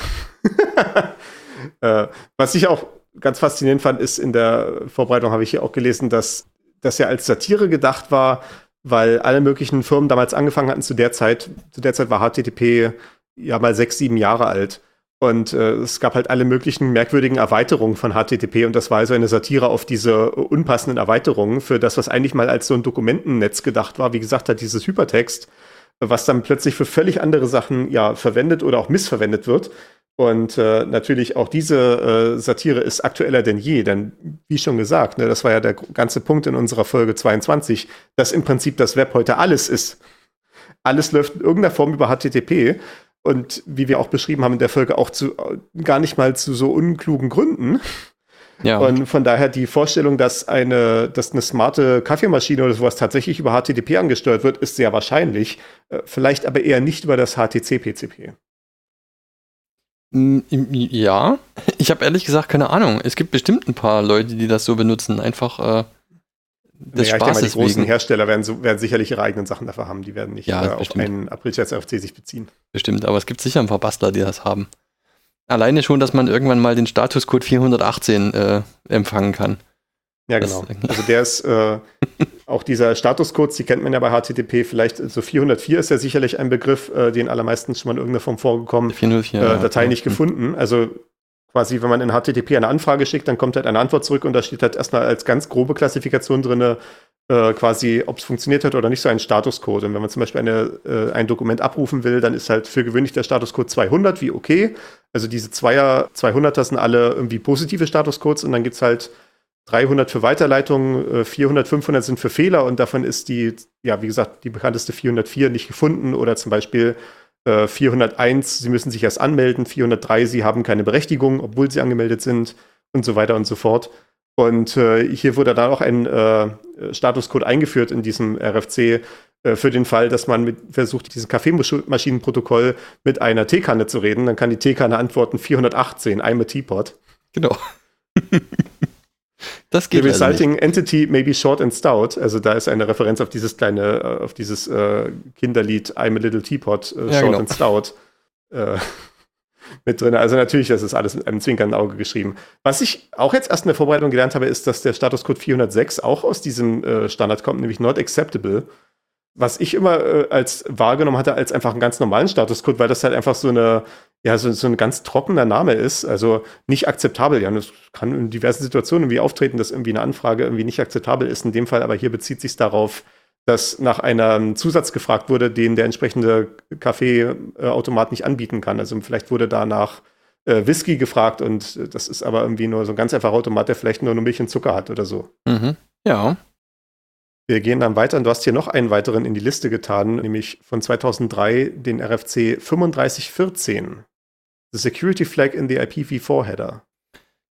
[laughs] äh, was ich auch ganz faszinierend fand, ist in der Vorbereitung habe ich hier auch gelesen, dass das ja als Satire gedacht war weil alle möglichen Firmen damals angefangen hatten zu der Zeit. Zu der Zeit war HTTP ja mal sechs, sieben Jahre alt. Und äh, es gab halt alle möglichen merkwürdigen Erweiterungen von HTTP und das war also eine Satire auf diese unpassenden Erweiterungen für das, was eigentlich mal als so ein Dokumentennetz gedacht war. Wie gesagt, hat dieses Hypertext, was dann plötzlich für völlig andere Sachen ja verwendet oder auch missverwendet wird. Und äh, natürlich auch diese äh, Satire ist aktueller denn je, denn wie schon gesagt, ne, das war ja der ganze Punkt in unserer Folge 22, dass im Prinzip das Web heute alles ist. Alles läuft in irgendeiner Form über HTTP und wie wir auch beschrieben haben in der Folge auch zu gar nicht mal zu so unklugen Gründen. Ja. Und von daher die Vorstellung, dass eine, dass eine smarte Kaffeemaschine oder sowas tatsächlich über HTTP angesteuert wird, ist sehr wahrscheinlich. Äh, vielleicht aber eher nicht über das HTC-PCP. Ja, ich habe ehrlich gesagt keine Ahnung. Es gibt bestimmt ein paar Leute, die das so benutzen. Einfach äh, des naja, Spaßes ich denke mal, die großen Hersteller werden, so, werden sicherlich ihre eigenen Sachen dafür haben. Die werden nicht ja, äh, auf einen Aprilscherz RFC sich beziehen. Bestimmt, aber es gibt sicher ein paar Bastler, die das haben. Alleine schon, dass man irgendwann mal den Statuscode 418 äh, empfangen kann. Ja, genau. Das, also der ist äh, [laughs] auch dieser Statuscode, die kennt man ja bei HTTP, vielleicht so 404 ist ja sicherlich ein Begriff, äh, den allermeisten schon mal in irgendeiner Form vorgekommen. 404, äh, Datei ja. nicht gefunden. Also quasi, wenn man in HTTP eine Anfrage schickt, dann kommt halt eine Antwort zurück und da steht halt erstmal als ganz grobe Klassifikation drin, äh, quasi, ob es funktioniert hat oder nicht, so ein Statuscode. Und wenn man zum Beispiel eine, äh, ein Dokument abrufen will, dann ist halt für gewöhnlich der Statuscode 200 wie okay. Also diese Zweier 200er sind alle irgendwie positive Statuscodes und dann gibt es halt 300 für Weiterleitungen, 400, äh, 500 sind für Fehler und davon ist die, ja, wie gesagt, die bekannteste 404 nicht gefunden oder zum Beispiel 401, äh, Sie müssen sich erst anmelden, 403, Sie haben keine Berechtigung, obwohl Sie angemeldet sind und so weiter und so fort. Und äh, hier wurde dann auch ein äh, Statuscode eingeführt in diesem RFC äh, für den Fall, dass man mit, versucht, dieses Kaffeemaschinenprotokoll mit einer Teekanne zu reden. Dann kann die Teekanne antworten 418, I'm a Teapot. Genau. [laughs] Das geht The resulting also entity may be short and stout. Also da ist eine Referenz auf dieses kleine, äh, auf dieses äh, Kinderlied I'm a Little Teapot, äh, ja, short genau. and stout. Äh, [laughs] mit drin. Also natürlich, das ist alles mit einem zwinkernden Auge geschrieben. Was ich auch jetzt erst in der Vorbereitung gelernt habe, ist, dass der Statuscode 406 auch aus diesem äh, Standard kommt, nämlich not acceptable was ich immer äh, als wahrgenommen hatte, als einfach einen ganz normalen Statuscode, weil das halt einfach so eine, ja, so, so ein ganz trockener Name ist, also nicht akzeptabel. Ja, das kann in diversen Situationen irgendwie auftreten, dass irgendwie eine Anfrage irgendwie nicht akzeptabel ist. In dem Fall aber hier bezieht sich darauf, dass nach einem Zusatz gefragt wurde, den der entsprechende Kaffeeautomat nicht anbieten kann. Also vielleicht wurde da nach äh, Whisky gefragt und das ist aber irgendwie nur so ein ganz einfacher Automat, der vielleicht nur Milch und Zucker hat oder so. Mhm. Ja. Wir gehen dann weiter und du hast hier noch einen weiteren in die Liste getan, nämlich von 2003 den RFC 3514. The Security Flag in the IPv4 Header.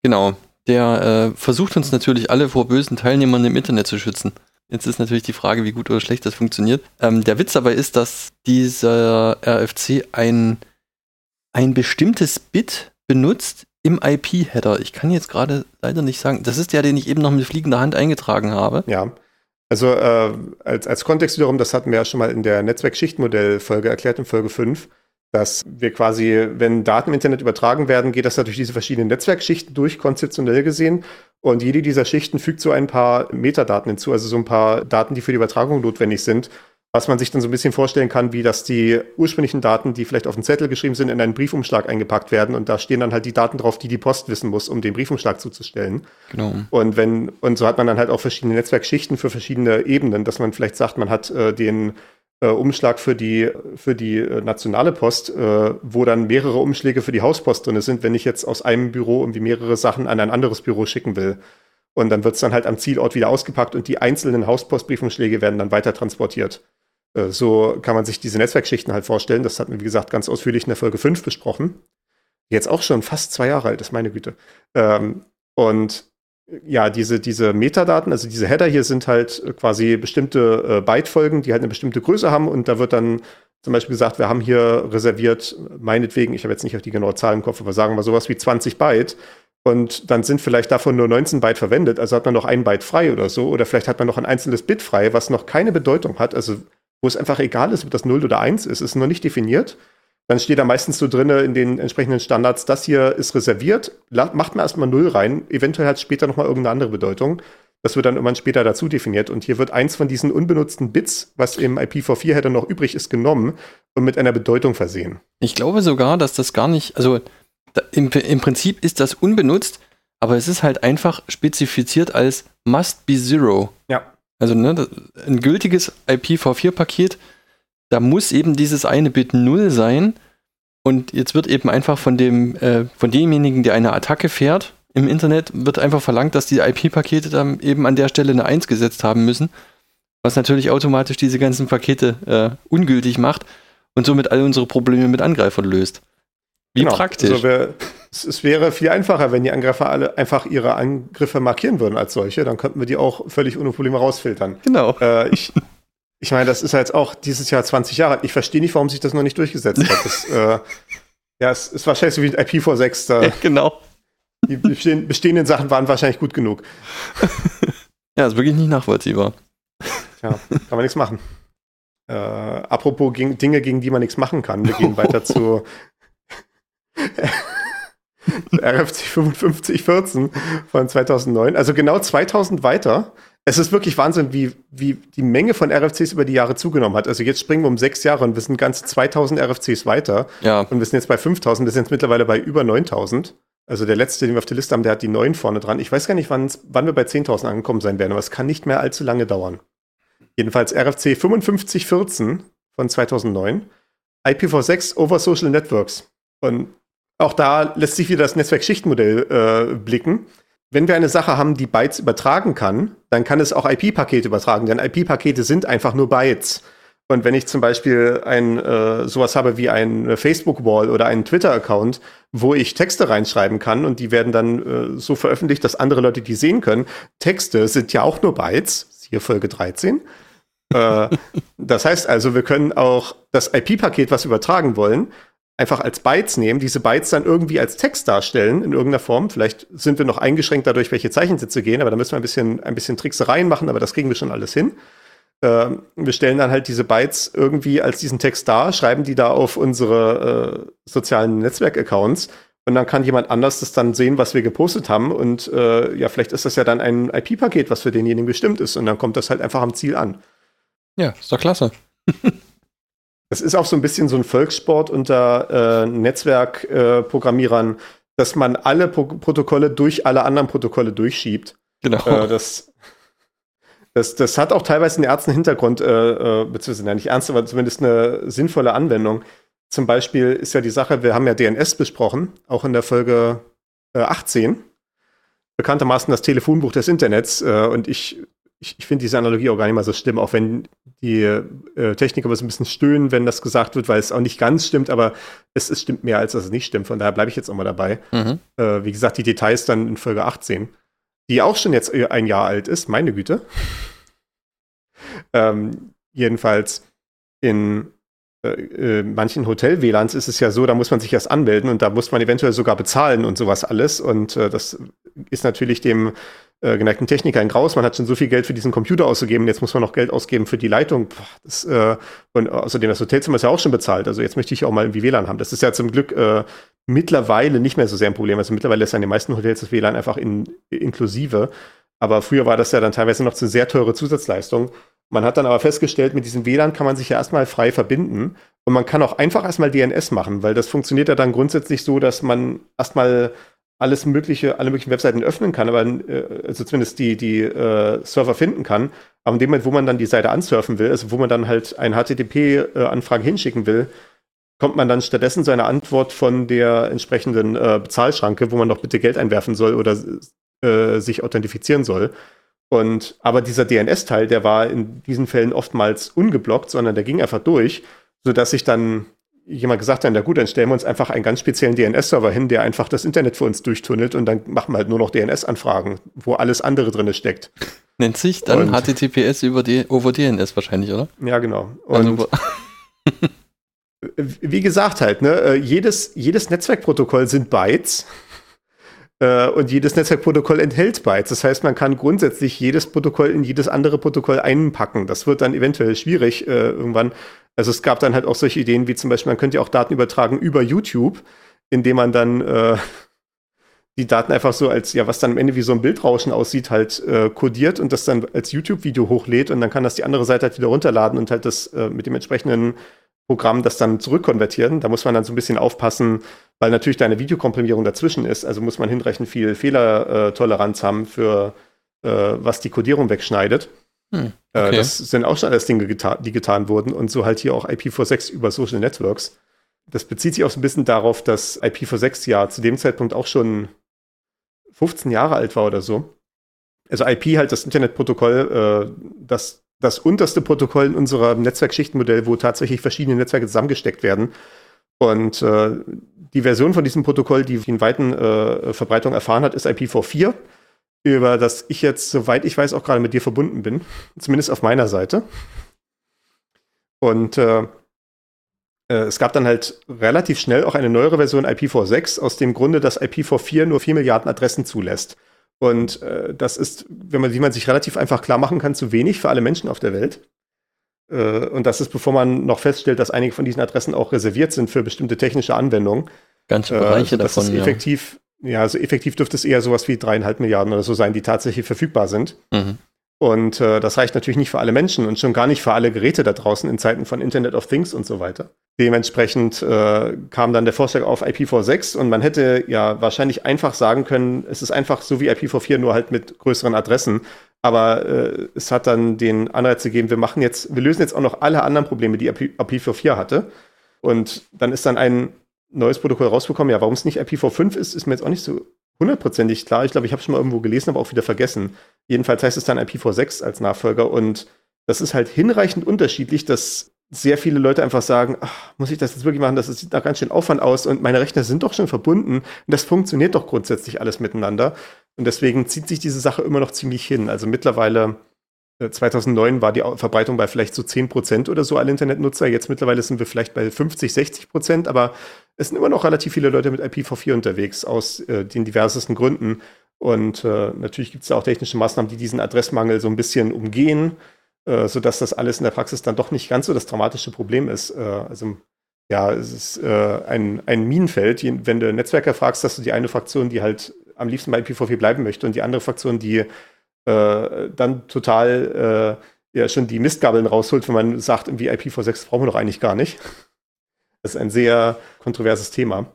Genau. Der äh, versucht uns natürlich alle vor bösen Teilnehmern im Internet zu schützen. Jetzt ist natürlich die Frage, wie gut oder schlecht das funktioniert. Ähm, der Witz dabei ist, dass dieser RFC ein, ein bestimmtes Bit benutzt im IP-Header. Ich kann jetzt gerade leider nicht sagen. Das ist der, den ich eben noch mit fliegender Hand eingetragen habe. Ja. Also äh, als, als Kontext wiederum, das hatten wir ja schon mal in der Netzwerkschichtmodell-Folge erklärt, in Folge 5, dass wir quasi, wenn Daten im Internet übertragen werden, geht das natürlich diese verschiedenen Netzwerkschichten durch, konzeptionell gesehen. Und jede dieser Schichten fügt so ein paar Metadaten hinzu, also so ein paar Daten, die für die Übertragung notwendig sind was man sich dann so ein bisschen vorstellen kann, wie dass die ursprünglichen Daten, die vielleicht auf den Zettel geschrieben sind, in einen Briefumschlag eingepackt werden und da stehen dann halt die Daten drauf, die die Post wissen muss, um den Briefumschlag zuzustellen. Genau. Und wenn und so hat man dann halt auch verschiedene Netzwerkschichten für verschiedene Ebenen, dass man vielleicht sagt, man hat äh, den äh, Umschlag für die für die äh, nationale Post, äh, wo dann mehrere Umschläge für die Hauspost drin sind, wenn ich jetzt aus einem Büro irgendwie mehrere Sachen an ein anderes Büro schicken will. Und dann wird es dann halt am Zielort wieder ausgepackt und die einzelnen Hauspostbriefumschläge werden dann weiter transportiert. Äh, so kann man sich diese Netzwerkschichten halt vorstellen. Das hatten wir, wie gesagt, ganz ausführlich in der Folge 5 besprochen. Jetzt auch schon fast zwei Jahre alt ist, meine Güte. Ähm, und ja, diese, diese Metadaten, also diese Header hier sind halt quasi bestimmte äh, Bytefolgen, die halt eine bestimmte Größe haben und da wird dann zum Beispiel gesagt, wir haben hier reserviert, meinetwegen, ich habe jetzt nicht auf die genaue Zahl im Kopf, aber sagen wir sowas wie 20 Byte und dann sind vielleicht davon nur 19 Byte verwendet, also hat man noch ein Byte frei oder so oder vielleicht hat man noch ein einzelnes Bit frei, was noch keine Bedeutung hat, also wo es einfach egal ist, ob das 0 oder 1 ist, ist noch nicht definiert. Dann steht da meistens so drin in den entsprechenden Standards, das hier ist reserviert, macht man erstmal 0 rein, eventuell hat es später nochmal irgendeine andere Bedeutung. Das wird dann irgendwann später dazu definiert. Und hier wird eins von diesen unbenutzten Bits, was im IPv4-Header noch übrig ist, genommen und mit einer Bedeutung versehen. Ich glaube sogar, dass das gar nicht, also da, im, im Prinzip ist das unbenutzt, aber es ist halt einfach spezifiziert als must be zero. Ja. Also ne, ein gültiges IPv4-Paket, da muss eben dieses eine Bit 0 sein. Und jetzt wird eben einfach von dem, äh, von demjenigen, der eine Attacke fährt im Internet, wird einfach verlangt, dass die IP-Pakete dann eben an der Stelle eine 1 gesetzt haben müssen. Was natürlich automatisch diese ganzen Pakete äh, ungültig macht und somit all unsere Probleme mit Angreifern löst. Wie genau. praktisch. Also wär, es, es, wäre viel einfacher, wenn die Angreifer alle einfach ihre Angriffe markieren würden als solche. Dann könnten wir die auch völlig ohne Probleme rausfiltern. Genau. Äh, ich, ich meine, das ist jetzt auch dieses Jahr 20 Jahre alt. Ich verstehe nicht, warum sich das noch nicht durchgesetzt hat. Das, äh, ja, es ist wahrscheinlich so wie IPv6. Da, [laughs] ja, genau. Die bestehenden Sachen waren wahrscheinlich gut genug. ja, ist wirklich nicht nachvollziehbar. Ja, kann man nichts machen. Äh, apropos gegen, Dinge, gegen die man nichts machen kann. Wir gehen [laughs] weiter zu [laughs] RFC 5514 von 2009. Also genau 2000 weiter. Es ist wirklich Wahnsinn, wie, wie die Menge von RFCs über die Jahre zugenommen hat. Also jetzt springen wir um sechs Jahre und wir sind ganze 2000 RFCs weiter. Ja. Und wir sind jetzt bei 5000. Wir sind jetzt mittlerweile bei über 9000. Also der letzte, den wir auf der Liste haben, der hat die 9 vorne dran. Ich weiß gar nicht, wann wir bei 10.000 angekommen sein werden, aber es kann nicht mehr allzu lange dauern. Jedenfalls RFC 5514 von 2009. IPv6 over Social Networks. Und auch da lässt sich wieder das Netzwerkschichtenmodell äh, blicken. Wenn wir eine Sache haben, die Bytes übertragen kann, dann kann es auch IP-Pakete übertragen, denn IP-Pakete sind einfach nur Bytes. Und wenn ich zum Beispiel ein äh, sowas habe wie ein Facebook-Wall oder einen Twitter-Account, wo ich Texte reinschreiben kann und die werden dann äh, so veröffentlicht, dass andere Leute die sehen können. Texte sind ja auch nur Bytes, siehe Folge 13. äh, [laughs] das heißt also, wir können auch das IP-Paket, was wir übertragen wollen, einfach als Bytes nehmen, diese Bytes dann irgendwie als Text darstellen in irgendeiner Form. Vielleicht sind wir noch eingeschränkt dadurch, welche Zeichensätze gehen, aber da müssen wir ein bisschen, ein bisschen Tricksereien machen, aber das kriegen wir schon alles hin. Äh, wir stellen dann halt diese Bytes irgendwie als diesen Text dar, schreiben die da auf unsere äh, sozialen Netzwerk-Accounts und dann kann jemand anders das dann sehen, was wir gepostet haben. Und äh, ja, vielleicht ist das ja dann ein IP-Paket, was für denjenigen bestimmt ist. Und dann kommt das halt einfach am Ziel an. Ja, ist doch klasse. [laughs] Es ist auch so ein bisschen so ein Volkssport unter äh, Netzwerkprogrammierern, äh, dass man alle Pro Protokolle durch alle anderen Protokolle durchschiebt. Genau. Äh, das, das, das hat auch teilweise einen ernsten Hintergrund, äh, äh, beziehungsweise nicht ernst, aber zumindest eine sinnvolle Anwendung. Zum Beispiel ist ja die Sache, wir haben ja DNS besprochen, auch in der Folge 18 bekanntermaßen das Telefonbuch des Internets. Äh, und ich ich, ich finde diese Analogie auch gar nicht mal so schlimm, auch wenn die äh, Techniker so ein bisschen stöhnen, wenn das gesagt wird, weil es auch nicht ganz stimmt, aber es, es stimmt mehr, als dass es nicht stimmt. Von daher bleibe ich jetzt auch mal dabei. Mhm. Äh, wie gesagt, die Details dann in Folge 18, die auch schon jetzt äh, ein Jahr alt ist, meine Güte. [laughs] ähm, jedenfalls in äh, äh, manchen Hotel-WLANs ist es ja so, da muss man sich erst anmelden und da muss man eventuell sogar bezahlen und sowas alles. Und äh, das ist natürlich dem äh, geneigten Techniker ein Graus. Man hat schon so viel Geld für diesen Computer ausgegeben, jetzt muss man noch Geld ausgeben für die Leitung. Boah, das, äh, und außerdem, das Hotelzimmer ist ja auch schon bezahlt. Also jetzt möchte ich auch mal irgendwie WLAN haben. Das ist ja zum Glück äh, mittlerweile nicht mehr so sehr ein Problem. Also mittlerweile ist ja in den meisten Hotels das WLAN einfach in, inklusive. Aber früher war das ja dann teilweise noch zu sehr teure Zusatzleistung. Man hat dann aber festgestellt, mit diesem WLAN kann man sich ja erstmal frei verbinden und man kann auch einfach erstmal DNS machen, weil das funktioniert ja dann grundsätzlich so, dass man erstmal alles mögliche, alle möglichen Webseiten öffnen kann, aber äh, also zumindest die, die äh, Server finden kann. Aber in dem Moment, wo man dann die Seite ansurfen will, also wo man dann halt eine HTTP-Anfrage hinschicken will, kommt man dann stattdessen zu einer Antwort von der entsprechenden äh, Bezahlschranke, wo man doch bitte Geld einwerfen soll oder äh, sich authentifizieren soll. Und aber dieser DNS-Teil, der war in diesen Fällen oftmals ungeblockt, sondern der ging einfach durch, sodass sich dann jemand gesagt hat, na gut, dann stellen wir uns einfach einen ganz speziellen DNS-Server hin, der einfach das Internet für uns durchtunnelt und dann machen wir halt nur noch DNS-Anfragen, wo alles andere drin steckt. Nennt sich dann und, HTTPS über, D over DNS wahrscheinlich, oder? Ja, genau. Und [laughs] wie gesagt halt, ne, äh, jedes, jedes Netzwerkprotokoll sind Bytes [laughs] äh, und jedes Netzwerkprotokoll enthält Bytes. Das heißt, man kann grundsätzlich jedes Protokoll in jedes andere Protokoll einpacken. Das wird dann eventuell schwierig äh, irgendwann. Also es gab dann halt auch solche Ideen wie zum Beispiel, man könnte ja auch Daten übertragen über YouTube, indem man dann äh, die Daten einfach so als, ja, was dann am Ende wie so ein Bildrauschen aussieht, halt äh, kodiert und das dann als YouTube-Video hochlädt und dann kann das die andere Seite halt wieder runterladen und halt das äh, mit dem entsprechenden Programm das dann zurückkonvertieren. Da muss man dann so ein bisschen aufpassen, weil natürlich da eine Videokomprimierung dazwischen ist. Also muss man hinreichend viel Fehlertoleranz haben für äh, was die Codierung wegschneidet. Hm, äh, okay. das sind auch schon alles Dinge, geta die getan wurden und so halt hier auch IPv6 über Social Networks. Das bezieht sich auch so ein bisschen darauf, dass IPv6 ja zu dem Zeitpunkt auch schon 15 Jahre alt war oder so. Also IP halt das Internetprotokoll, äh, das das unterste Protokoll in unserem Netzwerkschichtenmodell, wo tatsächlich verschiedene Netzwerke zusammengesteckt werden. Und äh, die Version von diesem Protokoll, die in weiten äh, Verbreitung erfahren hat, ist IPv4, über das ich jetzt, soweit ich weiß, auch gerade mit dir verbunden bin. Zumindest auf meiner Seite. Und äh, äh es gab dann halt relativ schnell auch eine neuere Version IPv6, aus dem Grunde, dass IPv4 nur 4 Milliarden Adressen zulässt. Und äh, das ist, wenn man, wie man sich relativ einfach klar machen kann, zu wenig für alle Menschen auf der Welt. Äh, und das ist, bevor man noch feststellt, dass einige von diesen Adressen auch reserviert sind für bestimmte technische Anwendungen. Ganze Bereiche äh, davon. Ist effektiv, ja. Ja, also effektiv dürfte es eher sowas wie dreieinhalb Milliarden oder so sein, die tatsächlich verfügbar sind. Mhm. Und äh, das reicht natürlich nicht für alle Menschen und schon gar nicht für alle Geräte da draußen in Zeiten von Internet of Things und so weiter. Dementsprechend äh, kam dann der Vorschlag auf IPv6 und man hätte ja wahrscheinlich einfach sagen können, es ist einfach so wie IPv4, nur halt mit größeren Adressen. Aber äh, es hat dann den Anreiz gegeben, wir machen jetzt, wir lösen jetzt auch noch alle anderen Probleme, die IPv4 hatte. Und dann ist dann ein neues Protokoll rausbekommen. Ja, warum es nicht IPv5 ist, ist mir jetzt auch nicht so hundertprozentig klar. Ich glaube, ich habe es schon mal irgendwo gelesen, aber auch wieder vergessen. Jedenfalls heißt es dann IPv6 als Nachfolger und das ist halt hinreichend unterschiedlich, dass sehr viele Leute einfach sagen, ach, muss ich das jetzt wirklich machen? Das sieht nach ganz schön Aufwand aus und meine Rechner sind doch schon verbunden und das funktioniert doch grundsätzlich alles miteinander. Und deswegen zieht sich diese Sache immer noch ziemlich hin. Also mittlerweile 2009 äh, war die Verbreitung bei vielleicht so 10 Prozent oder so alle Internetnutzer. Jetzt mittlerweile sind wir vielleicht bei 50, 60 Prozent, aber es sind immer noch relativ viele Leute mit IPv4 unterwegs aus äh, den diversesten Gründen. Und äh, natürlich gibt es auch technische Maßnahmen, die diesen Adressmangel so ein bisschen umgehen, äh, sodass das alles in der Praxis dann doch nicht ganz so das dramatische Problem ist. Äh, also ja, es ist äh, ein, ein Minenfeld. Wenn du Netzwerker fragst, dass du die eine Fraktion, die halt am liebsten bei IPv4 bleiben möchte und die andere Fraktion, die äh, dann total äh, ja schon die Mistgabeln rausholt, wenn man sagt, irgendwie IPv6 brauchen wir doch eigentlich gar nicht. Das ist ein sehr kontroverses Thema.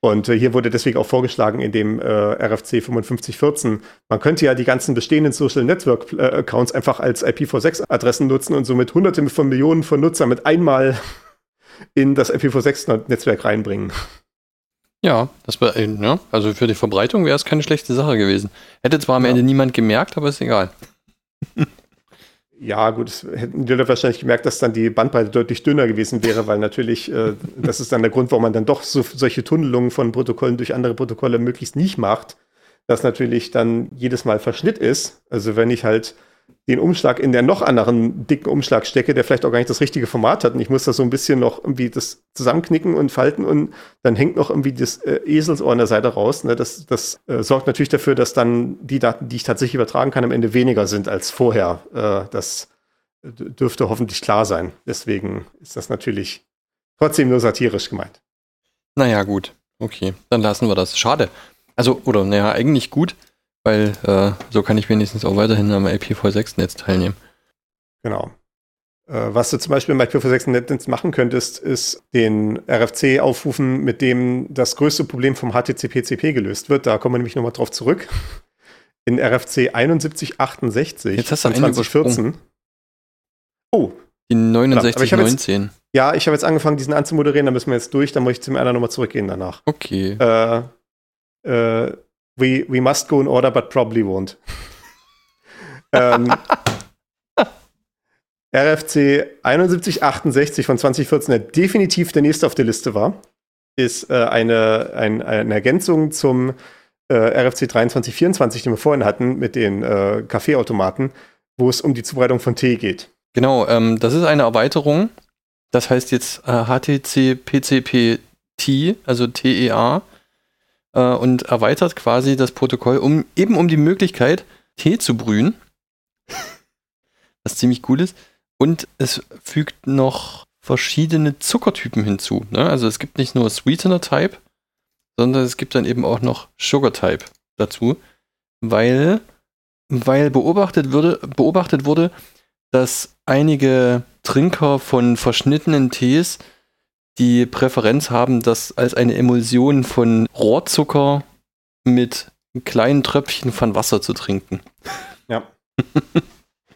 Und äh, hier wurde deswegen auch vorgeschlagen in dem äh, RFC 5514, man könnte ja die ganzen bestehenden Social Network äh, Accounts einfach als IPv6-Adressen nutzen und somit hunderte von Millionen von Nutzern mit einmal in das IPv6-Netzwerk reinbringen. Ja, das war, ja, also für die Verbreitung wäre es keine schlechte Sache gewesen. Hätte zwar am ja. Ende niemand gemerkt, aber ist egal. [laughs] Ja, gut, es hätten die Leute wahrscheinlich gemerkt, dass dann die Bandbreite deutlich dünner gewesen wäre, weil natürlich, äh, das ist dann der Grund, warum man dann doch so, solche Tunnelungen von Protokollen durch andere Protokolle möglichst nicht macht, dass natürlich dann jedes Mal Verschnitt ist. Also wenn ich halt den Umschlag in der noch anderen dicken Umschlag stecke, der vielleicht auch gar nicht das richtige Format hat. Und ich muss da so ein bisschen noch irgendwie das zusammenknicken und falten und dann hängt noch irgendwie das äh, Eselsohr an der Seite raus. Ne? Das, das äh, sorgt natürlich dafür, dass dann die Daten, die ich tatsächlich übertragen kann, am Ende weniger sind als vorher. Äh, das dürfte hoffentlich klar sein. Deswegen ist das natürlich trotzdem nur satirisch gemeint. Naja, gut. Okay, dann lassen wir das. Schade. Also, oder naja, eigentlich gut weil äh, so kann ich wenigstens auch weiterhin am IPv6-Netz teilnehmen. Genau. Äh, was du zum Beispiel im IPv6-Netz machen könntest, ist den RFC aufrufen, mit dem das größte Problem vom HTTP-CP gelöst wird. Da kommen wir nämlich nochmal drauf zurück. In RFC 7168 Jetzt hast du von 2014. Oh. Die 6919. Ja, ich habe jetzt angefangen, diesen anzumoderieren, da müssen wir jetzt durch, dann muss ich zum anderen nochmal zurückgehen danach. Okay. Äh, äh, we, we must go in order, but probably won't. [laughs] ähm, RFC 7168 von 2014, der definitiv der nächste auf der Liste war, ist äh, eine, ein, eine Ergänzung zum äh, RFC 2324, den wir vorhin hatten, mit den äh, Kaffeeautomaten, wo es um die Zubereitung von Tee geht. Genau, ähm, das ist eine Erweiterung. Das heißt jetzt HTC PCP T, also TEA äh, und erweitert quasi das Protokoll, um eben um die Möglichkeit, Tee zu brühen. was ziemlich cool ist. Und es fügt noch verschiedene Zuckertypen hinzu. Ne? Also es gibt nicht nur Sweetener Type, sondern es gibt dann eben auch noch Sugar Type dazu, weil, weil beobachtet, würde, beobachtet wurde, dass einige Trinker von verschnittenen Tees die Präferenz haben, das als eine Emulsion von Rohrzucker mit kleinen Tröpfchen von Wasser zu trinken. Ja.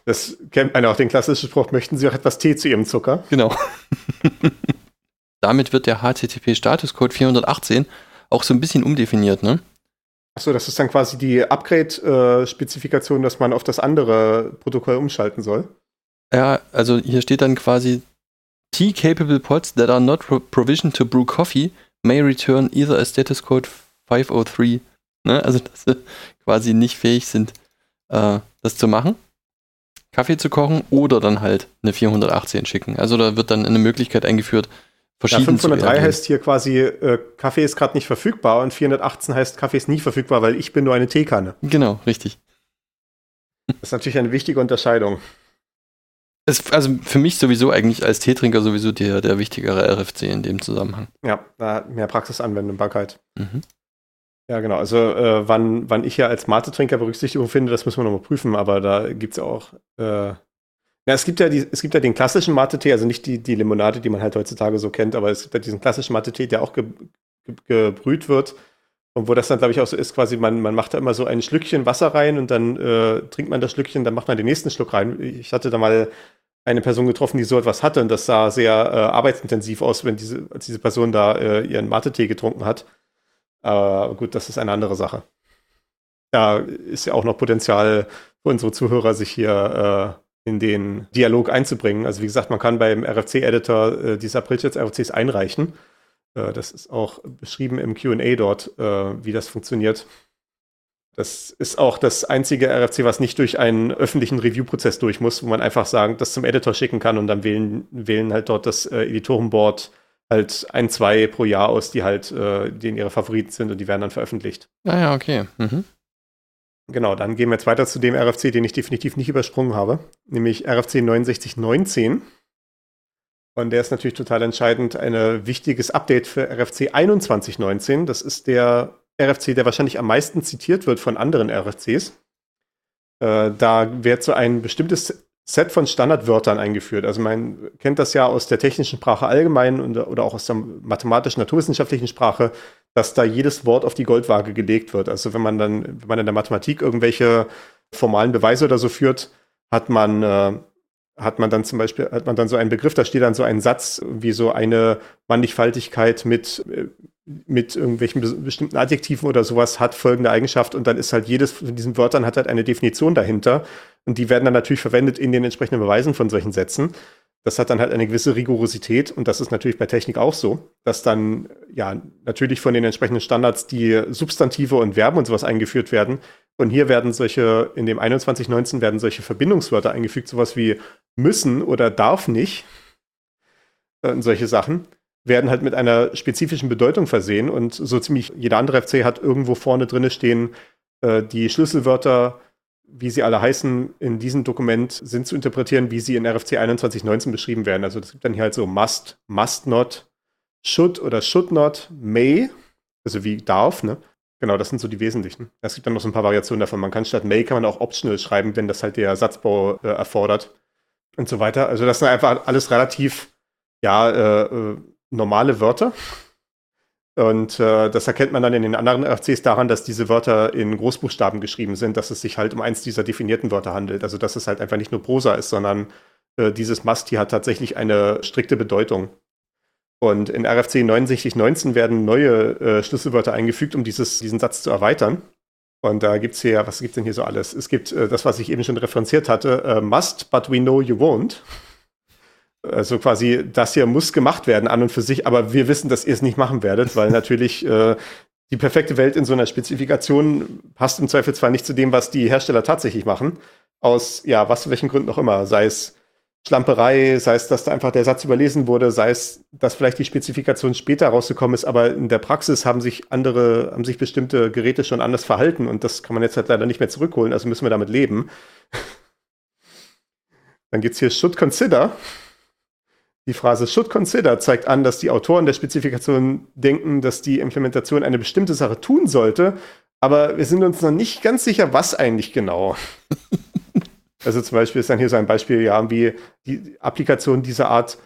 Das kennt man auch den klassischen Spruch, möchten Sie auch etwas Tee zu Ihrem Zucker? Genau. [laughs] Damit wird der HTTP-Statuscode 418 auch so ein bisschen umdefiniert, ne? Achso, das ist dann quasi die Upgrade-Spezifikation, dass man auf das andere Protokoll umschalten soll. Ja, also hier steht dann quasi Tea-capable pods that are not provisioned to brew coffee may return either a status code 503. Ne? Also, dass sie quasi nicht fähig sind, äh, das zu machen, Kaffee zu kochen oder dann halt eine 418 schicken. Also da wird dann eine Möglichkeit eingeführt, verschieden ja, 503 heißt hier quasi, äh, Kaffee ist gerade nicht verfügbar und 418 heißt, Kaffee ist nie verfügbar, weil ich bin nur eine Teekanne. Genau, richtig. Das ist natürlich eine wichtige Unterscheidung. Ist also für mich sowieso eigentlich als Teetrinker sowieso der, der wichtigere RFC in dem Zusammenhang. Ja, da mehr Praxisanwendbarkeit. Mhm. Ja, genau. Also äh, wann, wann ich ja als Mate-Trinker Berücksichtigung finde, das müssen wir nochmal prüfen, aber da gibt es ja auch äh, ja, es gibt ja, die, es gibt ja den klassischen Mate-Tee, also nicht die, die Limonade, die man halt heutzutage so kennt, aber es gibt ja diesen klassischen Mate-Tee, der auch ge, ge, gebrüht wird. Und wo das dann, glaube ich, auch so ist, quasi, man, man macht da immer so ein Schlückchen Wasser rein und dann äh, trinkt man das Schlückchen, dann macht man den nächsten Schluck rein. Ich hatte da mal eine Person getroffen, die so etwas hatte und das sah sehr äh, arbeitsintensiv aus, wenn diese, als diese Person da äh, ihren Mate-Tee getrunken hat. Aber gut, das ist eine andere Sache. Da ist ja auch noch Potenzial für unsere Zuhörer, sich hier äh, in den Dialog einzubringen. Also wie gesagt, man kann beim RFC-Editor äh, diese Aprilchats-RFCs einreichen. Äh, das ist auch beschrieben im QA dort, äh, wie das funktioniert. Das ist auch das einzige RFC, was nicht durch einen öffentlichen Review-Prozess durch muss, wo man einfach sagen, das zum Editor schicken kann und dann wählen, wählen halt dort das äh, Editorenboard halt ein, zwei pro Jahr aus, die halt, äh, die in ihre Favoriten sind und die werden dann veröffentlicht. Ah ja, okay. Mhm. Genau, dann gehen wir jetzt weiter zu dem RFC, den ich definitiv nicht übersprungen habe, nämlich RFC 6919. Und der ist natürlich total entscheidend, ein wichtiges Update für RFC 2119. Das ist der RFC, der wahrscheinlich am meisten zitiert wird von anderen RFCs. Äh, da wird so ein bestimmtes Set von Standardwörtern eingeführt. Also man kennt das ja aus der technischen Sprache allgemein und, oder auch aus der mathematischen, naturwissenschaftlichen Sprache, dass da jedes Wort auf die Goldwaage gelegt wird. Also wenn man dann, wenn man in der Mathematik irgendwelche formalen Beweise oder so führt, hat man, äh, hat man dann zum Beispiel, hat man dann so einen Begriff, da steht dann so ein Satz, wie so eine Mannigfaltigkeit mit, äh, mit irgendwelchen bestimmten Adjektiven oder sowas hat folgende Eigenschaft und dann ist halt jedes von diesen Wörtern hat halt eine Definition dahinter und die werden dann natürlich verwendet in den entsprechenden Beweisen von solchen Sätzen das hat dann halt eine gewisse Rigorosität und das ist natürlich bei Technik auch so, dass dann ja natürlich von den entsprechenden Standards die Substantive und Verben und sowas eingeführt werden. Und hier werden solche, in dem 2119 werden solche Verbindungswörter eingefügt, sowas wie müssen oder darf nicht. Äh, und solche Sachen werden halt mit einer spezifischen Bedeutung versehen und so ziemlich jeder andere FC hat irgendwo vorne drinne stehen, äh, die Schlüsselwörter wie sie alle heißen, in diesem Dokument sind zu interpretieren, wie sie in RFC 2119 beschrieben werden. Also es gibt dann hier halt so must, must not, should oder should not, may, also wie darf, ne? Genau, das sind so die wesentlichen. Es gibt dann noch so ein paar Variationen davon. Man kann statt may kann man auch optional schreiben, wenn das halt der Satzbau äh, erfordert und so weiter. Also das sind einfach alles relativ, ja, äh, äh normale Wörter, und äh, das erkennt man dann in den anderen RFCs daran, dass diese Wörter in Großbuchstaben geschrieben sind, dass es sich halt um eins dieser definierten Wörter handelt. Also dass es halt einfach nicht nur Prosa ist, sondern äh, dieses Must hier hat tatsächlich eine strikte Bedeutung. Und in RFC 6919 werden neue äh, Schlüsselwörter eingefügt, um dieses, diesen Satz zu erweitern. Und da gibt es hier, was gibt es denn hier so alles? Es gibt äh, das, was ich eben schon referenziert hatte, äh, must, but we know you won't. Also quasi, das hier muss gemacht werden an und für sich, aber wir wissen, dass ihr es nicht machen werdet, weil [laughs] natürlich äh, die perfekte Welt in so einer Spezifikation passt im Zweifelsfall nicht zu dem, was die Hersteller tatsächlich machen. Aus, ja, was für welchen Gründen auch immer. Sei es Schlamperei, sei es, dass da einfach der Satz überlesen wurde, sei es, dass vielleicht die Spezifikation später rausgekommen ist, aber in der Praxis haben sich andere, haben sich bestimmte Geräte schon anders verhalten und das kann man jetzt halt leider nicht mehr zurückholen, also müssen wir damit leben. [laughs] Dann gibt es hier Should Consider. Die Phrase should consider zeigt an, dass die Autoren der Spezifikation denken, dass die Implementation eine bestimmte Sache tun sollte, aber wir sind uns noch nicht ganz sicher, was eigentlich genau. [laughs] also zum Beispiel ist dann hier so ein Beispiel, ja, wie die Applikationen dieser Art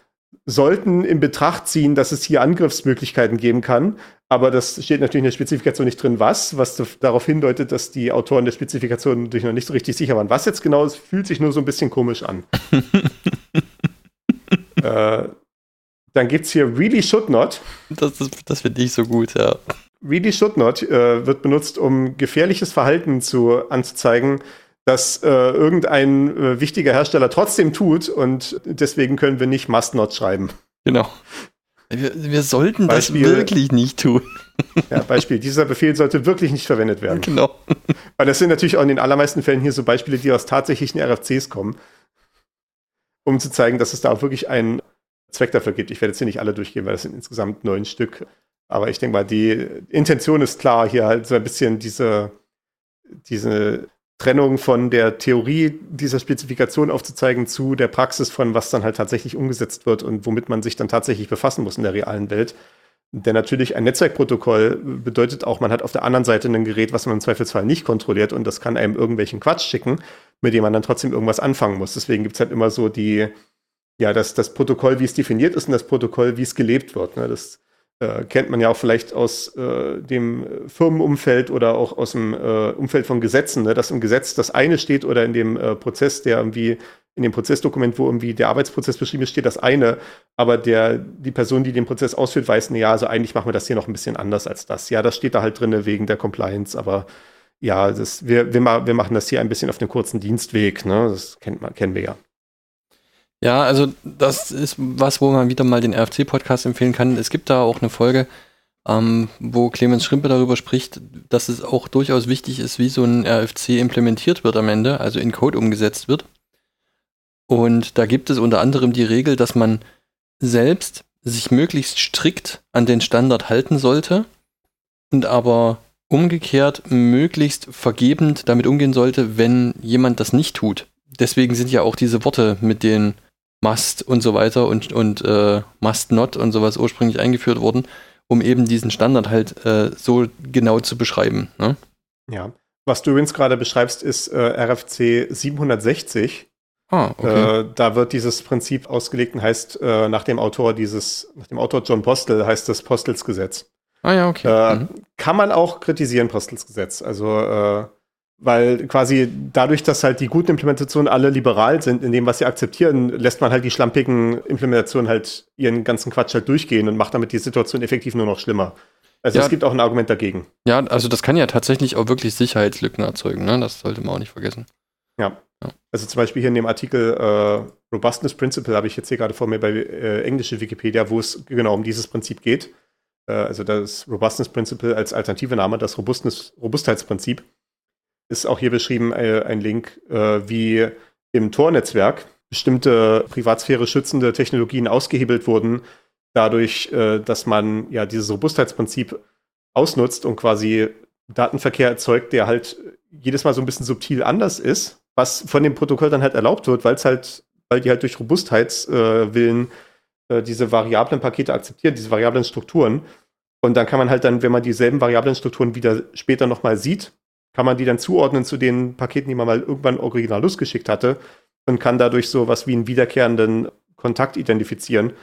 sollten in Betracht ziehen, dass es hier Angriffsmöglichkeiten geben kann. Aber das steht natürlich in der Spezifikation nicht drin, was, was darauf hindeutet, dass die Autoren der Spezifikation natürlich noch nicht so richtig sicher waren. Was jetzt genau ist, fühlt sich nur so ein bisschen komisch an. [laughs] äh, dann gibt es hier really should not. Das, das, das finde ich so gut, ja. Really should not äh, wird benutzt, um gefährliches Verhalten zu, anzuzeigen, das äh, irgendein äh, wichtiger Hersteller trotzdem tut und deswegen können wir nicht must not schreiben. Genau. Wir, wir sollten Beispiel, das wirklich nicht tun. Ja, Beispiel, dieser Befehl sollte wirklich nicht verwendet werden. Genau. Weil das sind natürlich auch in den allermeisten Fällen hier so Beispiele, die aus tatsächlichen RFCs kommen, um zu zeigen, dass es da auch wirklich einen Zweck dafür gibt. Ich werde jetzt hier nicht alle durchgehen, weil das sind insgesamt neun Stück. Aber ich denke mal, die Intention ist klar, hier halt so ein bisschen diese, diese Trennung von der Theorie dieser Spezifikation aufzuzeigen zu der Praxis von, was dann halt tatsächlich umgesetzt wird und womit man sich dann tatsächlich befassen muss in der realen Welt. Denn natürlich ein Netzwerkprotokoll bedeutet auch, man hat auf der anderen Seite ein Gerät, was man im Zweifelsfall nicht kontrolliert und das kann einem irgendwelchen Quatsch schicken, mit dem man dann trotzdem irgendwas anfangen muss. Deswegen gibt es halt immer so die, ja, das, das Protokoll, wie es definiert ist und das Protokoll, wie es gelebt wird. Ne? Das äh, kennt man ja auch vielleicht aus äh, dem Firmenumfeld oder auch aus dem äh, Umfeld von Gesetzen, ne? dass im Gesetz das eine steht oder in dem äh, Prozess, der irgendwie in dem Prozessdokument, wo irgendwie der Arbeitsprozess beschrieben ist, steht das eine, aber der, die Person, die den Prozess ausführt, weiß, ja, also eigentlich machen wir das hier noch ein bisschen anders als das. Ja, das steht da halt drin wegen der Compliance, aber ja, das, wir, wir, wir machen das hier ein bisschen auf dem kurzen Dienstweg, ne? Das kennt man, kennen wir ja. Ja, also das ist was, wo man wieder mal den RFC-Podcast empfehlen kann. Es gibt da auch eine Folge, ähm, wo Clemens Schrimpe darüber spricht, dass es auch durchaus wichtig ist, wie so ein RFC implementiert wird am Ende, also in Code umgesetzt wird. Und da gibt es unter anderem die Regel, dass man selbst sich möglichst strikt an den Standard halten sollte und aber umgekehrt möglichst vergebend damit umgehen sollte, wenn jemand das nicht tut. Deswegen sind ja auch diese Worte mit den Must und so weiter und, und äh, Must Not und sowas ursprünglich eingeführt worden, um eben diesen Standard halt äh, so genau zu beschreiben. Ne? Ja. Was du übrigens gerade beschreibst, ist äh, RFC 760. Ah, okay. Äh, da wird dieses Prinzip ausgelegt und heißt äh, nach dem Autor dieses, nach dem Autor John Postel heißt das Postelsgesetz. Ah ja, okay. Äh, mhm. Kann man auch kritisieren, Postelsgesetz. Also weil quasi dadurch, dass halt die guten Implementationen alle liberal sind in dem, was sie akzeptieren, lässt man halt die schlampigen Implementationen halt ihren ganzen Quatsch halt durchgehen und macht damit die Situation effektiv nur noch schlimmer. Also ja, es gibt auch ein Argument dagegen. Ja, also das kann ja tatsächlich auch wirklich Sicherheitslücken erzeugen, ne? Das sollte man auch nicht vergessen. Ja. Also zum Beispiel hier in dem Artikel äh, Robustness Principle habe ich jetzt hier gerade vor mir bei äh, englische Wikipedia, wo es genau um dieses Prinzip geht. Äh, also das Robustness Principle als alternative Name, das Robustness, Robustheitsprinzip ist auch hier beschrieben äh, ein Link, äh, wie im Tor-Netzwerk bestimmte Privatsphäre schützende Technologien ausgehebelt wurden, dadurch, äh, dass man ja dieses Robustheitsprinzip ausnutzt und quasi Datenverkehr erzeugt, der halt jedes Mal so ein bisschen subtil anders ist, was von dem Protokoll dann halt erlaubt wird, weil es halt, weil die halt durch Robustheitswillen äh, diese variablen Pakete akzeptieren, diese variablen Strukturen. Und dann kann man halt dann, wenn man dieselben variablen Strukturen wieder später nochmal sieht, kann man die dann zuordnen zu den Paketen, die man mal irgendwann original losgeschickt hatte und kann dadurch so was wie einen wiederkehrenden Kontakt identifizieren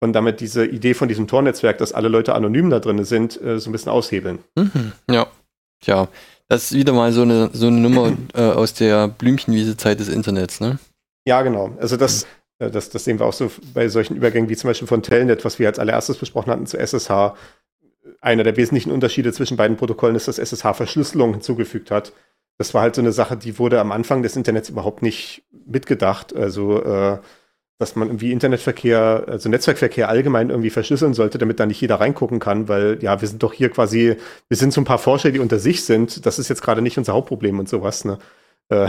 und damit diese Idee von diesem Tor-Netzwerk, dass alle Leute anonym da drin sind, äh, so ein bisschen aushebeln. Mhm. Ja, tja, das ist wieder mal so eine, so eine Nummer [clears throat] äh, aus der Blümchenwiese-Zeit des Internets, ne? Ja, genau. Also das, mhm. das, das sehen wir auch so bei solchen Übergängen wie zum Beispiel von Telnet, was wir als allererstes besprochen hatten zu SSH einer der wesentlichen Unterschiede zwischen beiden Protokollen ist, dass SSH Verschlüsselung hinzugefügt hat. Das war halt so eine Sache, die wurde am Anfang des Internets überhaupt nicht mitgedacht. Also, äh, dass man irgendwie Internetverkehr, also Netzwerkverkehr allgemein irgendwie verschlüsseln sollte, damit da nicht jeder reingucken kann, weil ja, wir sind doch hier quasi, wir sind so ein paar Forscher, die unter sich sind. Das ist jetzt gerade nicht unser Hauptproblem und sowas. Ne? Äh,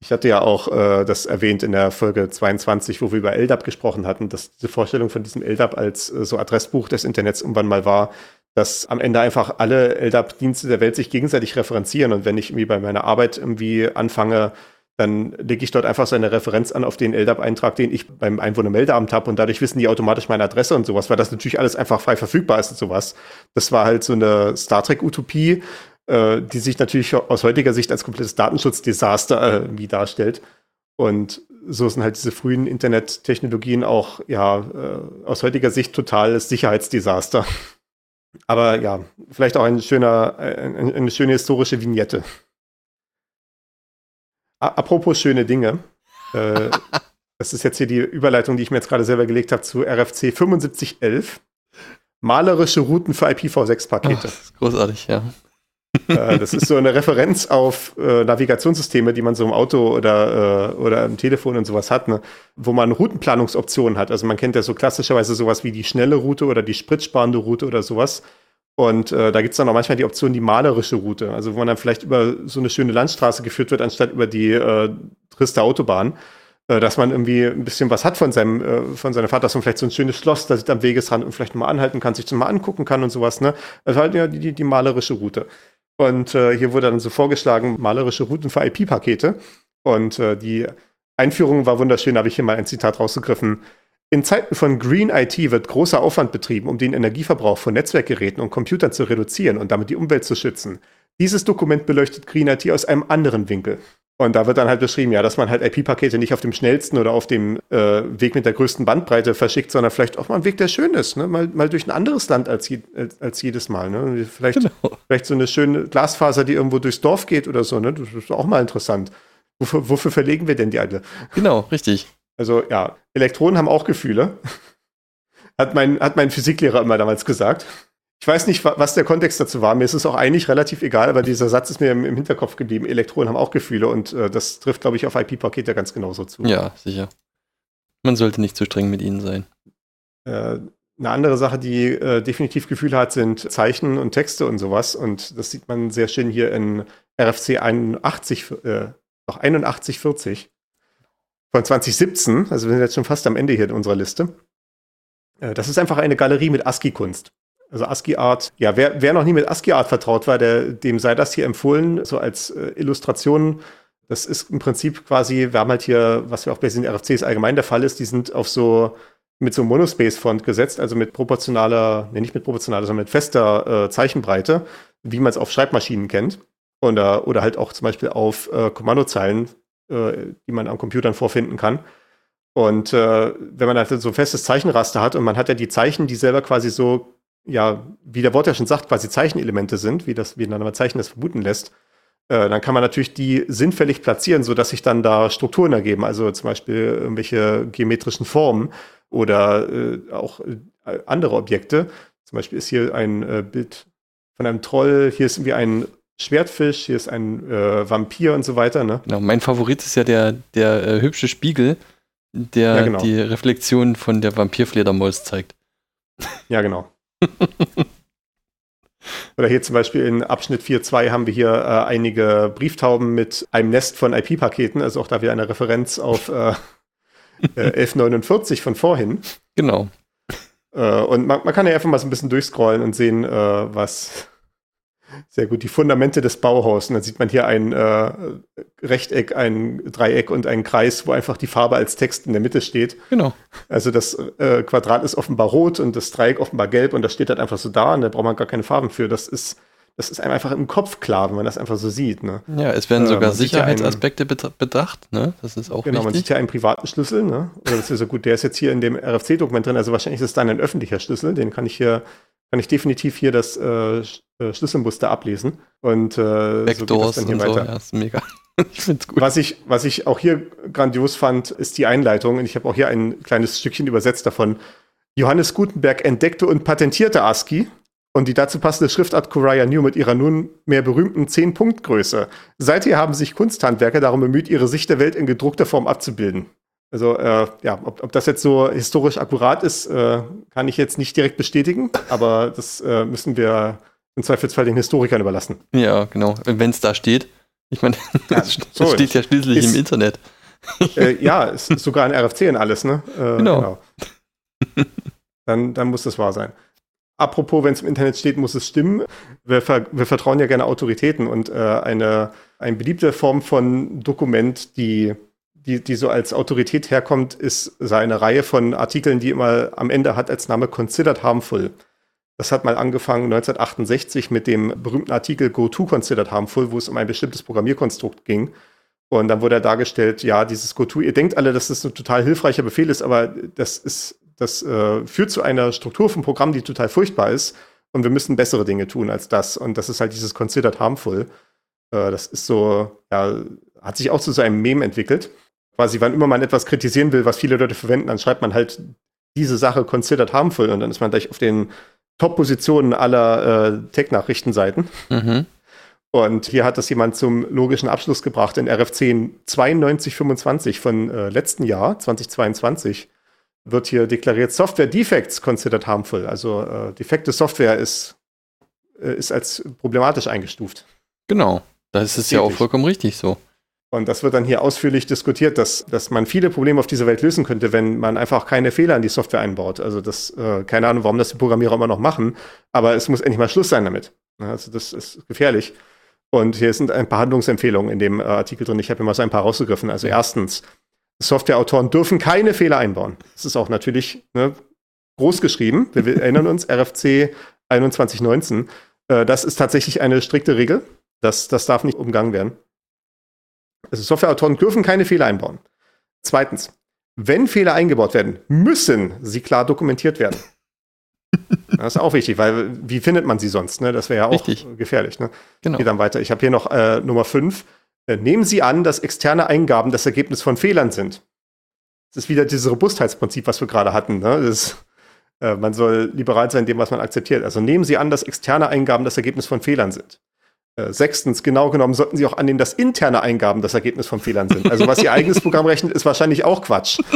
ich hatte ja auch äh, das erwähnt in der Folge 22, wo wir über LDAP gesprochen hatten, dass diese Vorstellung von diesem LDAP als äh, so Adressbuch des Internets irgendwann mal war, dass am Ende einfach alle LDAP-Dienste der Welt sich gegenseitig referenzieren und wenn ich irgendwie bei meiner Arbeit irgendwie anfange, dann lege ich dort einfach so eine Referenz an auf den LDAP-Eintrag, den ich beim Einwohnermeldeamt habe und dadurch wissen die automatisch meine Adresse und sowas, weil das natürlich alles einfach frei verfügbar ist und sowas. Das war halt so eine Star Trek-Utopie, äh, die sich natürlich aus heutiger Sicht als komplettes Datenschutzdesaster äh, darstellt. Und so sind halt diese frühen Internettechnologien auch ja äh, aus heutiger Sicht totales Sicherheitsdesaster. Aber ja, vielleicht auch ein schöner, eine schöne historische Vignette. Apropos schöne Dinge. Äh, [laughs] das ist jetzt hier die Überleitung, die ich mir jetzt gerade selber gelegt habe zu RFC 7511. Malerische Routen für IPv6-Pakete. Großartig, ja. äh, das ist so eine Referenz auf äh, Navigationssysteme, die man so im Auto oder, äh, oder im Telefon und sowas hat, ne? wo man Routenplanungsoptionen hat. Also man kennt ja so klassischerweise sowas wie die schnelle Route oder die spritsparende Route oder sowas. Und äh, da gibt es dann auch manchmal die Option, die malerische Route, also wo man dann vielleicht über so eine schöne Landstraße geführt wird, anstatt über die äh, triste Autobahn, äh, dass man irgendwie ein bisschen was hat von seinem, äh, von seiner Vater, dass man vielleicht so ein schönes Schloss, da sieht am Wegesrand und vielleicht mal anhalten kann, sich das mal angucken kann und sowas, ne? Also halt ja die, die, die malerische Route. Und äh, hier wurde dann so vorgeschlagen, malerische Routen für IP-Pakete. Und äh, die Einführung war wunderschön, habe ich hier mal ein Zitat rausgegriffen. In Zeiten von Green IT wird großer Aufwand betrieben, um den Energieverbrauch von Netzwerkgeräten und Computern zu reduzieren und damit die Umwelt zu schützen. Dieses Dokument beleuchtet Green IT aus einem anderen Winkel. Und da wird dann halt beschrieben, ja, dass man halt IP-Pakete nicht auf dem schnellsten oder auf dem äh, Weg mit der größten Bandbreite verschickt, sondern vielleicht auch mal einen Weg, der schön ist, ne? mal, mal durch ein anderes Land als, je, als, jedes Mal. Ne? Vielleicht, genau. vielleicht so eine schöne Glasfaser, die irgendwo durchs Dorf geht oder so. Ne? Das ist auch mal interessant. Wofür, wofür verlegen wir denn die alte? Genau, richtig. Also ja, Elektronen haben auch Gefühle. [laughs] Hat mein, hat mein Physiklehrer immer damals gesagt. Ich weiß nicht, was der Kontext dazu war. Mir ist es auch eigentlich relativ egal, aber dieser Satz ist mir im, Hinterkopf geblieben. Elektronen haben auch Gefühle und äh, das trifft, glaube ich, auf IP-Pakete ganz genauso zu. Ja, sicher. Man sollte nicht zu streng mit ihnen sein. Äh, eine andere Sache, die äh, definitiv Gefühle hat, sind Zeichen und Texte und sowas. Und das sieht man sehr schön hier in RFC 81, äh, noch 8140 von 2017, also wir sind jetzt schon fast am Ende hier in unserer Liste. Äh, das ist einfach eine Galerie mit ASCII-Kunst. Also ASCII-Art, ja, wer, wer noch nie mit ASCII-Art vertraut war, der, dem sei das hier empfohlen, so als äh, Illustration. Das ist im Prinzip quasi, wir haben halt hier, was wir auch bei den RFCs allgemein der Fall ist, die sind auf so, mit so Monospace-Font gesetzt, also mit proportionaler, ne, nicht mit proportionaler, sondern mit fester äh, Zeichenbreite, wie man es auf Schreibmaschinen kennt. Oder, oder halt auch zum Beispiel auf äh, Kommandozeilen, äh, die man am Computern vorfinden kann. Und äh, wenn man halt so ein festes Zeichenraster hat und man hat ja die Zeichen, die selber quasi so, ja, wie der Wort ja schon sagt, quasi Zeichenelemente sind, wie das, wie ein Zeichen das vermuten lässt, äh, dann kann man natürlich die sinnfällig platzieren, sodass sich dann da Strukturen ergeben, also zum Beispiel irgendwelche geometrischen Formen oder äh, auch äh, andere Objekte. Zum Beispiel ist hier ein äh, Bild von einem Troll, hier ist irgendwie ein Schwertfisch, hier ist ein äh, Vampir und so weiter. Ne? Genau, mein Favorit ist ja der, der äh, hübsche Spiegel, der ja, genau. die Reflexion von der Vampirfledermaus zeigt. Ja, genau. [laughs] Oder hier zum Beispiel in Abschnitt 4.2 haben wir hier äh, einige Brieftauben mit einem Nest von IP-Paketen, also auch da wieder eine Referenz auf äh, 1149 [laughs] äh, von vorhin. Genau. Äh, und man, man, kann ja einfach mal so ein bisschen durchscrollen und sehen, äh, was, sehr gut, die Fundamente des Bauhaus. Und dann sieht man hier ein äh, Rechteck, ein Dreieck und einen Kreis, wo einfach die Farbe als Text in der Mitte steht. Genau. Also das äh, Quadrat ist offenbar rot und das Dreieck offenbar gelb und das steht halt einfach so da und da braucht man gar keine Farben für. Das ist, das ist einem einfach im Kopf klar, wenn man das einfach so sieht. Ne? Ja, es werden sogar äh, Sicherheitsaspekte einen, bedacht, ne? Das ist auch Genau, wichtig. man sieht ja einen privaten Schlüssel, ne? Oder das ist so gut, der ist jetzt hier in dem RFC-Dokument drin, also wahrscheinlich ist es dann ein öffentlicher Schlüssel, den kann ich hier kann ich definitiv hier das äh, äh, Schlüsselmuster ablesen. Und äh, Backdoors so dann hier weiter. so, ja, ist mega. [laughs] ich find's gut. Was ich, was ich auch hier grandios fand, ist die Einleitung. Und ich habe auch hier ein kleines Stückchen übersetzt davon. Johannes Gutenberg entdeckte und patentierte ASCII und die dazu passende Schriftart Coraya New mit ihrer nunmehr berühmten 10-Punkt-Größe. Seither haben sich Kunsthandwerker darum bemüht, ihre Sicht der Welt in gedruckter Form abzubilden. Also äh, ja, ob, ob das jetzt so historisch akkurat ist, äh, kann ich jetzt nicht direkt bestätigen, aber das äh, müssen wir im Zweifelsfall den Historikern überlassen. Ja, genau. Wenn es da steht. Ich meine, [laughs] ja, das so steht ja schließlich ist, im Internet. Äh, ja, ist sogar ein RFC und alles, ne? Äh, genau. genau. [laughs] Dann, dann muss das wahr sein. Apropos, wenn es im Internet steht, muss es stimmen. Wir, ver wir vertrauen ja gerne Autoritäten und äh, eine, eine beliebte Form von Dokument, die, die, die so als Autorität herkommt, ist eine Reihe von Artikeln, die immer am Ende hat als Name Considered Harmful. Das hat mal angefangen 1968 mit dem berühmten Artikel Go to Considered Harmful, wo es um ein bestimmtes Programmierkonstrukt ging. Und dann wurde dargestellt, ja, dieses GoTo, ihr denkt alle, dass das ein total hilfreicher Befehl ist, aber das ist, das äh, führt zu einer Struktur vom Programm, die total furchtbar ist. Und wir müssen bessere Dinge tun als das. Und das ist halt dieses Considered Harmful. Äh, das ist so, ja, hat sich auch zu so einem Meme entwickelt. Quasi, wann immer man etwas kritisieren will, was viele Leute verwenden, dann schreibt man halt diese Sache Considered Harmful und dann ist man gleich auf den Top-Positionen aller äh, Tech-Nachrichtenseiten. Mhm. Und hier hat das jemand zum logischen Abschluss gebracht in RF10 9225 von äh, letzten Jahr, 2022, wird hier deklariert, Software Defects considered harmful. Also äh, defekte Software ist, äh, ist als problematisch eingestuft. Genau, das ist ja auch vollkommen richtig so. Und das wird dann hier ausführlich diskutiert, dass, dass man viele Probleme auf dieser Welt lösen könnte, wenn man einfach keine Fehler in die Software einbaut. Also das, äh, keine Ahnung, warum das die Programmierer immer noch machen, aber es muss endlich mal Schluss sein damit. Also das ist gefährlich. Und hier sind ein paar Handlungsempfehlungen in dem äh, Artikel drin. Ich habe mir mal so ein paar rausgegriffen. Also erstens, Softwareautoren dürfen keine Fehler einbauen. Das ist auch natürlich ne, groß geschrieben. Wir, wir erinnern uns, RFC 2119. Äh, das ist tatsächlich eine strikte Regel. Das, das darf nicht umgangen werden. Also Softwareautoren dürfen keine Fehler einbauen. Zweitens, wenn Fehler eingebaut werden, müssen sie klar dokumentiert werden. [laughs] Das ist auch wichtig, weil wie findet man sie sonst? Ne? Das wäre ja auch Richtig. gefährlich. Ne? Genau. Geht dann weiter. Ich habe hier noch äh, Nummer 5. Äh, nehmen Sie an, dass externe Eingaben das Ergebnis von Fehlern sind. Das ist wieder dieses Robustheitsprinzip, was wir gerade hatten. Ne? Das, äh, man soll liberal sein in dem, was man akzeptiert. Also nehmen Sie an, dass externe Eingaben das Ergebnis von Fehlern sind. Äh, sechstens, genau genommen sollten Sie auch annehmen, dass interne Eingaben das Ergebnis von Fehlern sind. Also was Ihr eigenes Programm rechnet, ist wahrscheinlich auch Quatsch. [laughs]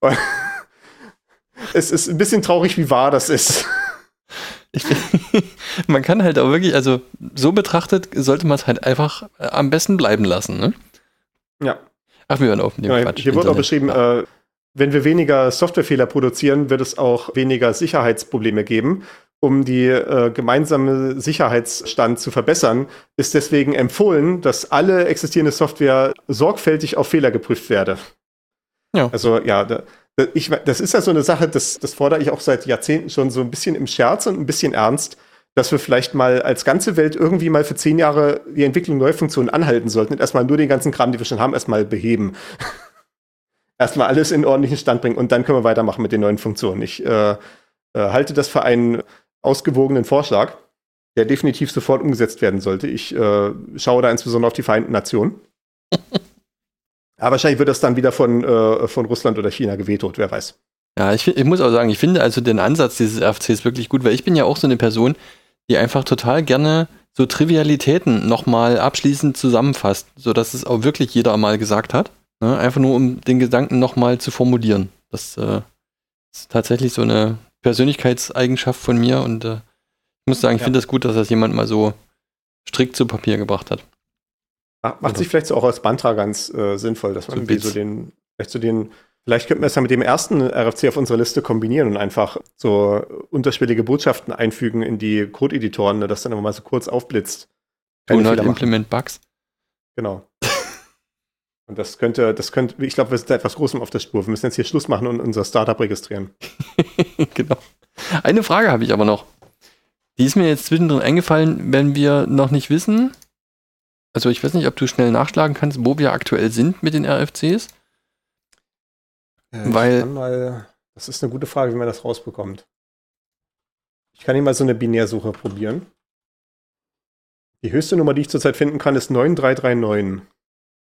[laughs] es ist ein bisschen traurig, wie wahr das ist. Ich, [laughs] man kann halt auch wirklich, also so betrachtet, sollte man es halt einfach äh, am besten bleiben lassen, ne? Ja. Ach, wir hören auf. Ja, Quatsch, hier wird auch beschrieben, ja. äh, wenn wir weniger Softwarefehler produzieren, wird es auch weniger Sicherheitsprobleme geben. Um die äh, gemeinsame Sicherheitsstand zu verbessern, ist deswegen empfohlen, dass alle existierende Software sorgfältig auf Fehler geprüft werde. Ja. Also ja, da, ich, das ist ja so eine Sache, das, das fordere ich auch seit Jahrzehnten schon so ein bisschen im Scherz und ein bisschen ernst, dass wir vielleicht mal als ganze Welt irgendwie mal für zehn Jahre die Entwicklung neuer Funktionen anhalten sollten und erstmal nur den ganzen Kram, den wir schon haben, erstmal beheben. [laughs] erstmal alles in ordentlichen Stand bringen und dann können wir weitermachen mit den neuen Funktionen. Ich äh, äh, halte das für einen ausgewogenen Vorschlag, der definitiv sofort umgesetzt werden sollte. Ich äh, schaue da insbesondere auf die Vereinten Nationen. Aber wahrscheinlich wird das dann wieder von, äh, von Russland oder China gewetot, wer weiß. Ja, ich, ich muss auch sagen, ich finde also den Ansatz dieses RFCs wirklich gut, weil ich bin ja auch so eine Person, die einfach total gerne so Trivialitäten nochmal abschließend zusammenfasst, sodass es auch wirklich jeder mal gesagt hat. Ne? Einfach nur, um den Gedanken nochmal zu formulieren. Das äh, ist tatsächlich so eine Persönlichkeitseigenschaft von mir und äh, ich muss sagen, ich ja. finde es das gut, dass das jemand mal so strikt zu Papier gebracht hat. Macht also, sich vielleicht so auch als Bantra ganz äh, sinnvoll, dass man so, so den, vielleicht so den, vielleicht könnten wir es ja mit dem ersten RFC auf unserer Liste kombinieren und einfach so unterschwellige Botschaften einfügen in die Code-Editoren, ne, dass dann immer mal so kurz aufblitzt. Und halt Implement Bugs. Genau. [laughs] Und das könnte, das könnte, ich glaube, wir sind da etwas Großem auf der Spur. Wir müssen jetzt hier Schluss machen und unser Startup registrieren. [laughs] genau. Eine Frage habe ich aber noch. Die ist mir jetzt zwischendrin eingefallen, wenn wir noch nicht wissen, also ich weiß nicht, ob du schnell nachschlagen kannst, wo wir aktuell sind mit den RFCs. Ja, Weil mal, das ist eine gute Frage, wie man das rausbekommt. Ich kann hier mal so eine Binärsuche probieren. Die höchste Nummer, die ich zurzeit finden kann, ist 9339.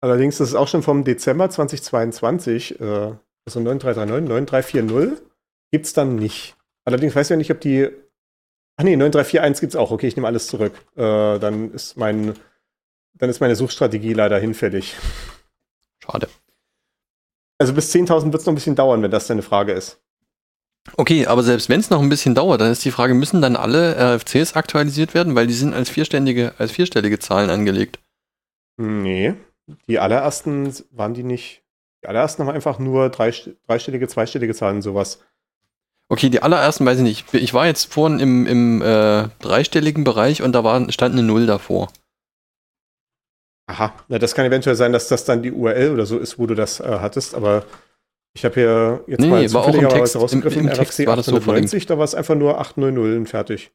Allerdings, das ist auch schon vom Dezember 2022, äh, also 9339, 9340 gibt es dann nicht. Allerdings weiß ich ja nicht, ob die. Ach nee, 9341 gibt es auch. Okay, ich nehme alles zurück. Äh, dann ist mein dann ist meine Suchstrategie leider hinfällig. Schade. Also bis 10.000 wird es noch ein bisschen dauern, wenn das deine Frage ist. Okay, aber selbst wenn es noch ein bisschen dauert, dann ist die Frage, müssen dann alle RFCs aktualisiert werden, weil die sind als vierstellige, als vierstellige Zahlen angelegt? Nee, die allerersten waren die nicht. Die allerersten haben einfach nur drei, dreistellige, zweistellige Zahlen, sowas. Okay, die allerersten weiß ich nicht. Ich war jetzt vorhin im, im äh, dreistelligen Bereich und da war, stand eine Null davor. Aha, na, das kann eventuell sein, dass das dann die URL oder so ist, wo du das äh, hattest, aber ich habe hier jetzt Nee, mal nee, Text- rausgegriffen, im- im RFC war das so 890, da war es einfach nur 800 und fertig.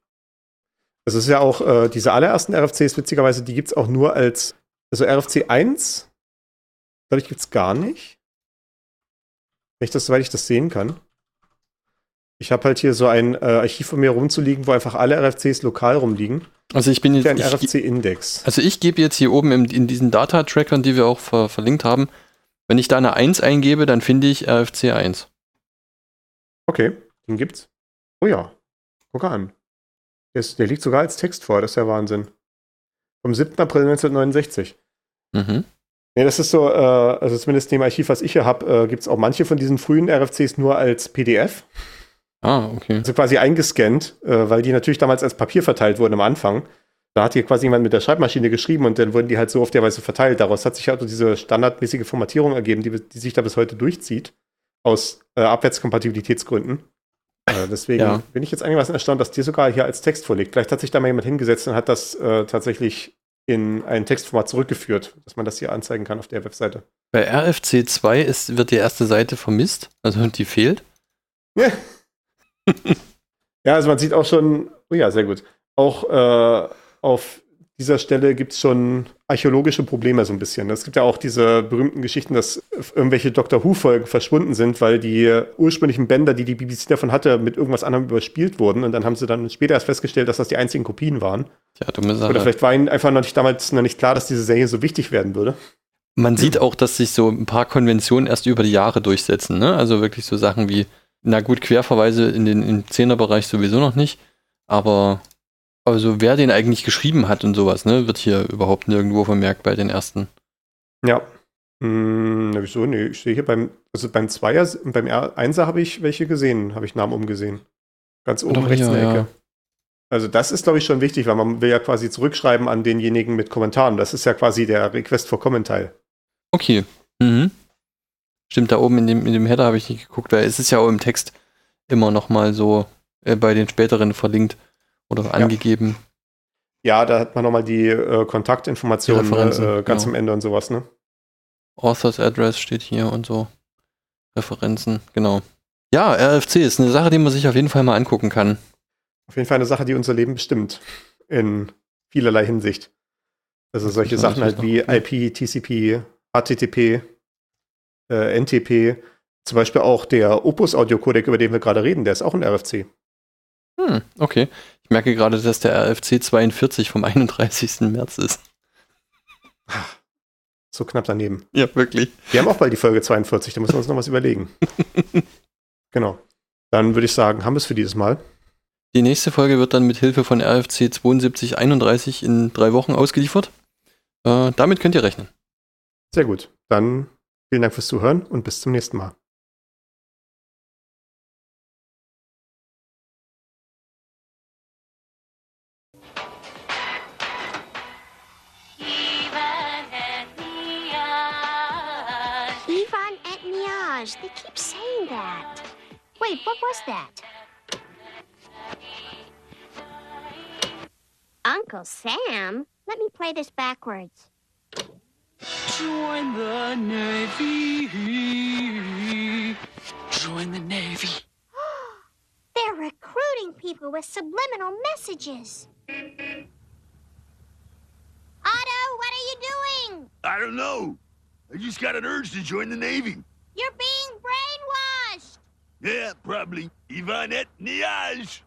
Das ist ja auch, äh, diese allerersten RFCs, witzigerweise, die gibt es auch nur als, also RFC 1, glaube ich, gibt es gar nicht. Wenn ich das, soweit ich das sehen kann. Ich habe halt hier so ein äh, Archiv von mir rumzuliegen, wo einfach alle RFCs lokal rumliegen. Also ich bin jetzt. Ein RFC-Index. also ich gebe jetzt hier oben im, in diesen Data-Trackern, die wir auch ver, verlinkt haben, wenn ich da eine 1 eingebe, dann finde ich RFC 1. Okay, den gibt's. Oh ja, guck an. Der, ist, der liegt sogar als Text vor, das ist ja Wahnsinn. Vom 7. April 1969. Mhm. Nee, das ist so, äh, also zumindest in dem Archiv, was ich hier habe, äh, gibt es auch manche von diesen frühen RFCs nur als PDF. Ah, okay. Also quasi eingescannt, äh, weil die natürlich damals als Papier verteilt wurden am Anfang. Da hat hier quasi jemand mit der Schreibmaschine geschrieben und dann wurden die halt so auf der Weise verteilt. Daraus hat sich also diese standardmäßige Formatierung ergeben, die, die sich da bis heute durchzieht. Aus äh, Abwärtskompatibilitätsgründen. Äh, deswegen Ja. bin ich jetzt einigermaßen erstaunt, dass dir sogar hier als Text vorliegt. Vielleicht hat sich da mal jemand hingesetzt und hat das äh, tatsächlich in ein Textformat zurückgeführt, dass man das hier anzeigen kann auf der Webseite. Bei RFC 2 ist, wird die erste Seite vermisst, also die fehlt. Ja, also man sieht auch schon, oh ja, sehr gut. Auch äh, auf dieser Stelle gibt es schon archäologische Probleme so ein bisschen. Es gibt ja auch diese berühmten Geschichten, dass irgendwelche Doctor Who-Folgen verschwunden sind, weil die ursprünglichen Bänder, die die BBC davon hatte, mit irgendwas anderem überspielt wurden. Und dann haben sie dann später erst festgestellt, dass das die einzigen Kopien waren. Tja, dumme Sache. Oder vielleicht war ihnen einfach noch nicht damals noch nicht klar, dass diese Serie so wichtig werden würde. Man sieht auch, dass sich so ein paar Konventionen erst über die Jahre durchsetzen. Ne? Also wirklich so Sachen wie, na gut, Querverweise in den im Zehnerbereich sowieso noch nicht, aber also wer den eigentlich geschrieben hat und sowas, ne, wird hier überhaupt nirgendwo vermerkt bei den ersten. Ja. Hm, na, wieso? Nee, ich sehe hier beim, also beim Zweier und beim R1er habe ich welche gesehen, habe ich Namen umgesehen. Ganz oben Doch, rechts in hier, der Ecke. ja. Also das ist, glaube ich, schon wichtig, weil man will ja quasi zurückschreiben an denjenigen mit Kommentaren. Das ist ja quasi der Request for Comment Teil. Okay. Mhm. Stimmt, da oben in dem, in dem Header habe ich nicht geguckt, weil es ist ja auch im Text immer noch mal so äh, bei den späteren verlinkt oder angegeben. Ja, da hat man nochmal die äh, Kontaktinformationen Die äh, ganz genau. am Ende und sowas, ne? Authors Address steht hier und so. Referenzen, genau. Ja, RFC ist eine Sache, die man sich auf jeden Fall mal angucken kann. Auf jeden Fall eine Sache, die unser Leben bestimmt. In vielerlei Hinsicht. Also solche Sachen halt wie IP, TCP, HTTP, äh, NTP. Zum Beispiel auch der Opus Audio Codec, über den wir gerade reden, der ist auch ein RFC. Hm, okay. Ich merke gerade, dass der RFC 42 vom 31. März ist. So knapp daneben. Ja, wirklich. Wir haben auch bald die Folge 42, da müssen wir uns noch was überlegen. [laughs] genau. Dann würde ich sagen, haben wir es für dieses Mal. Die nächste Folge wird dann mit Hilfe von RFC 7231 in drei Wochen ausgeliefert. Äh, damit könnt ihr rechnen. Sehr gut. Dann vielen Dank fürs Zuhören und bis zum nächsten Mal. Et Miage. They keep saying that. Wait, what was that? Uncle Sam? Let me play this backwards. Join the Navy. Join the Navy. [gasps] They're recruiting people with subliminal messages. Otto, what are you doing? I don't know. I just got an urge to join the Navy. You're being brainwashed. Yeah, probably. Ivanette Niage.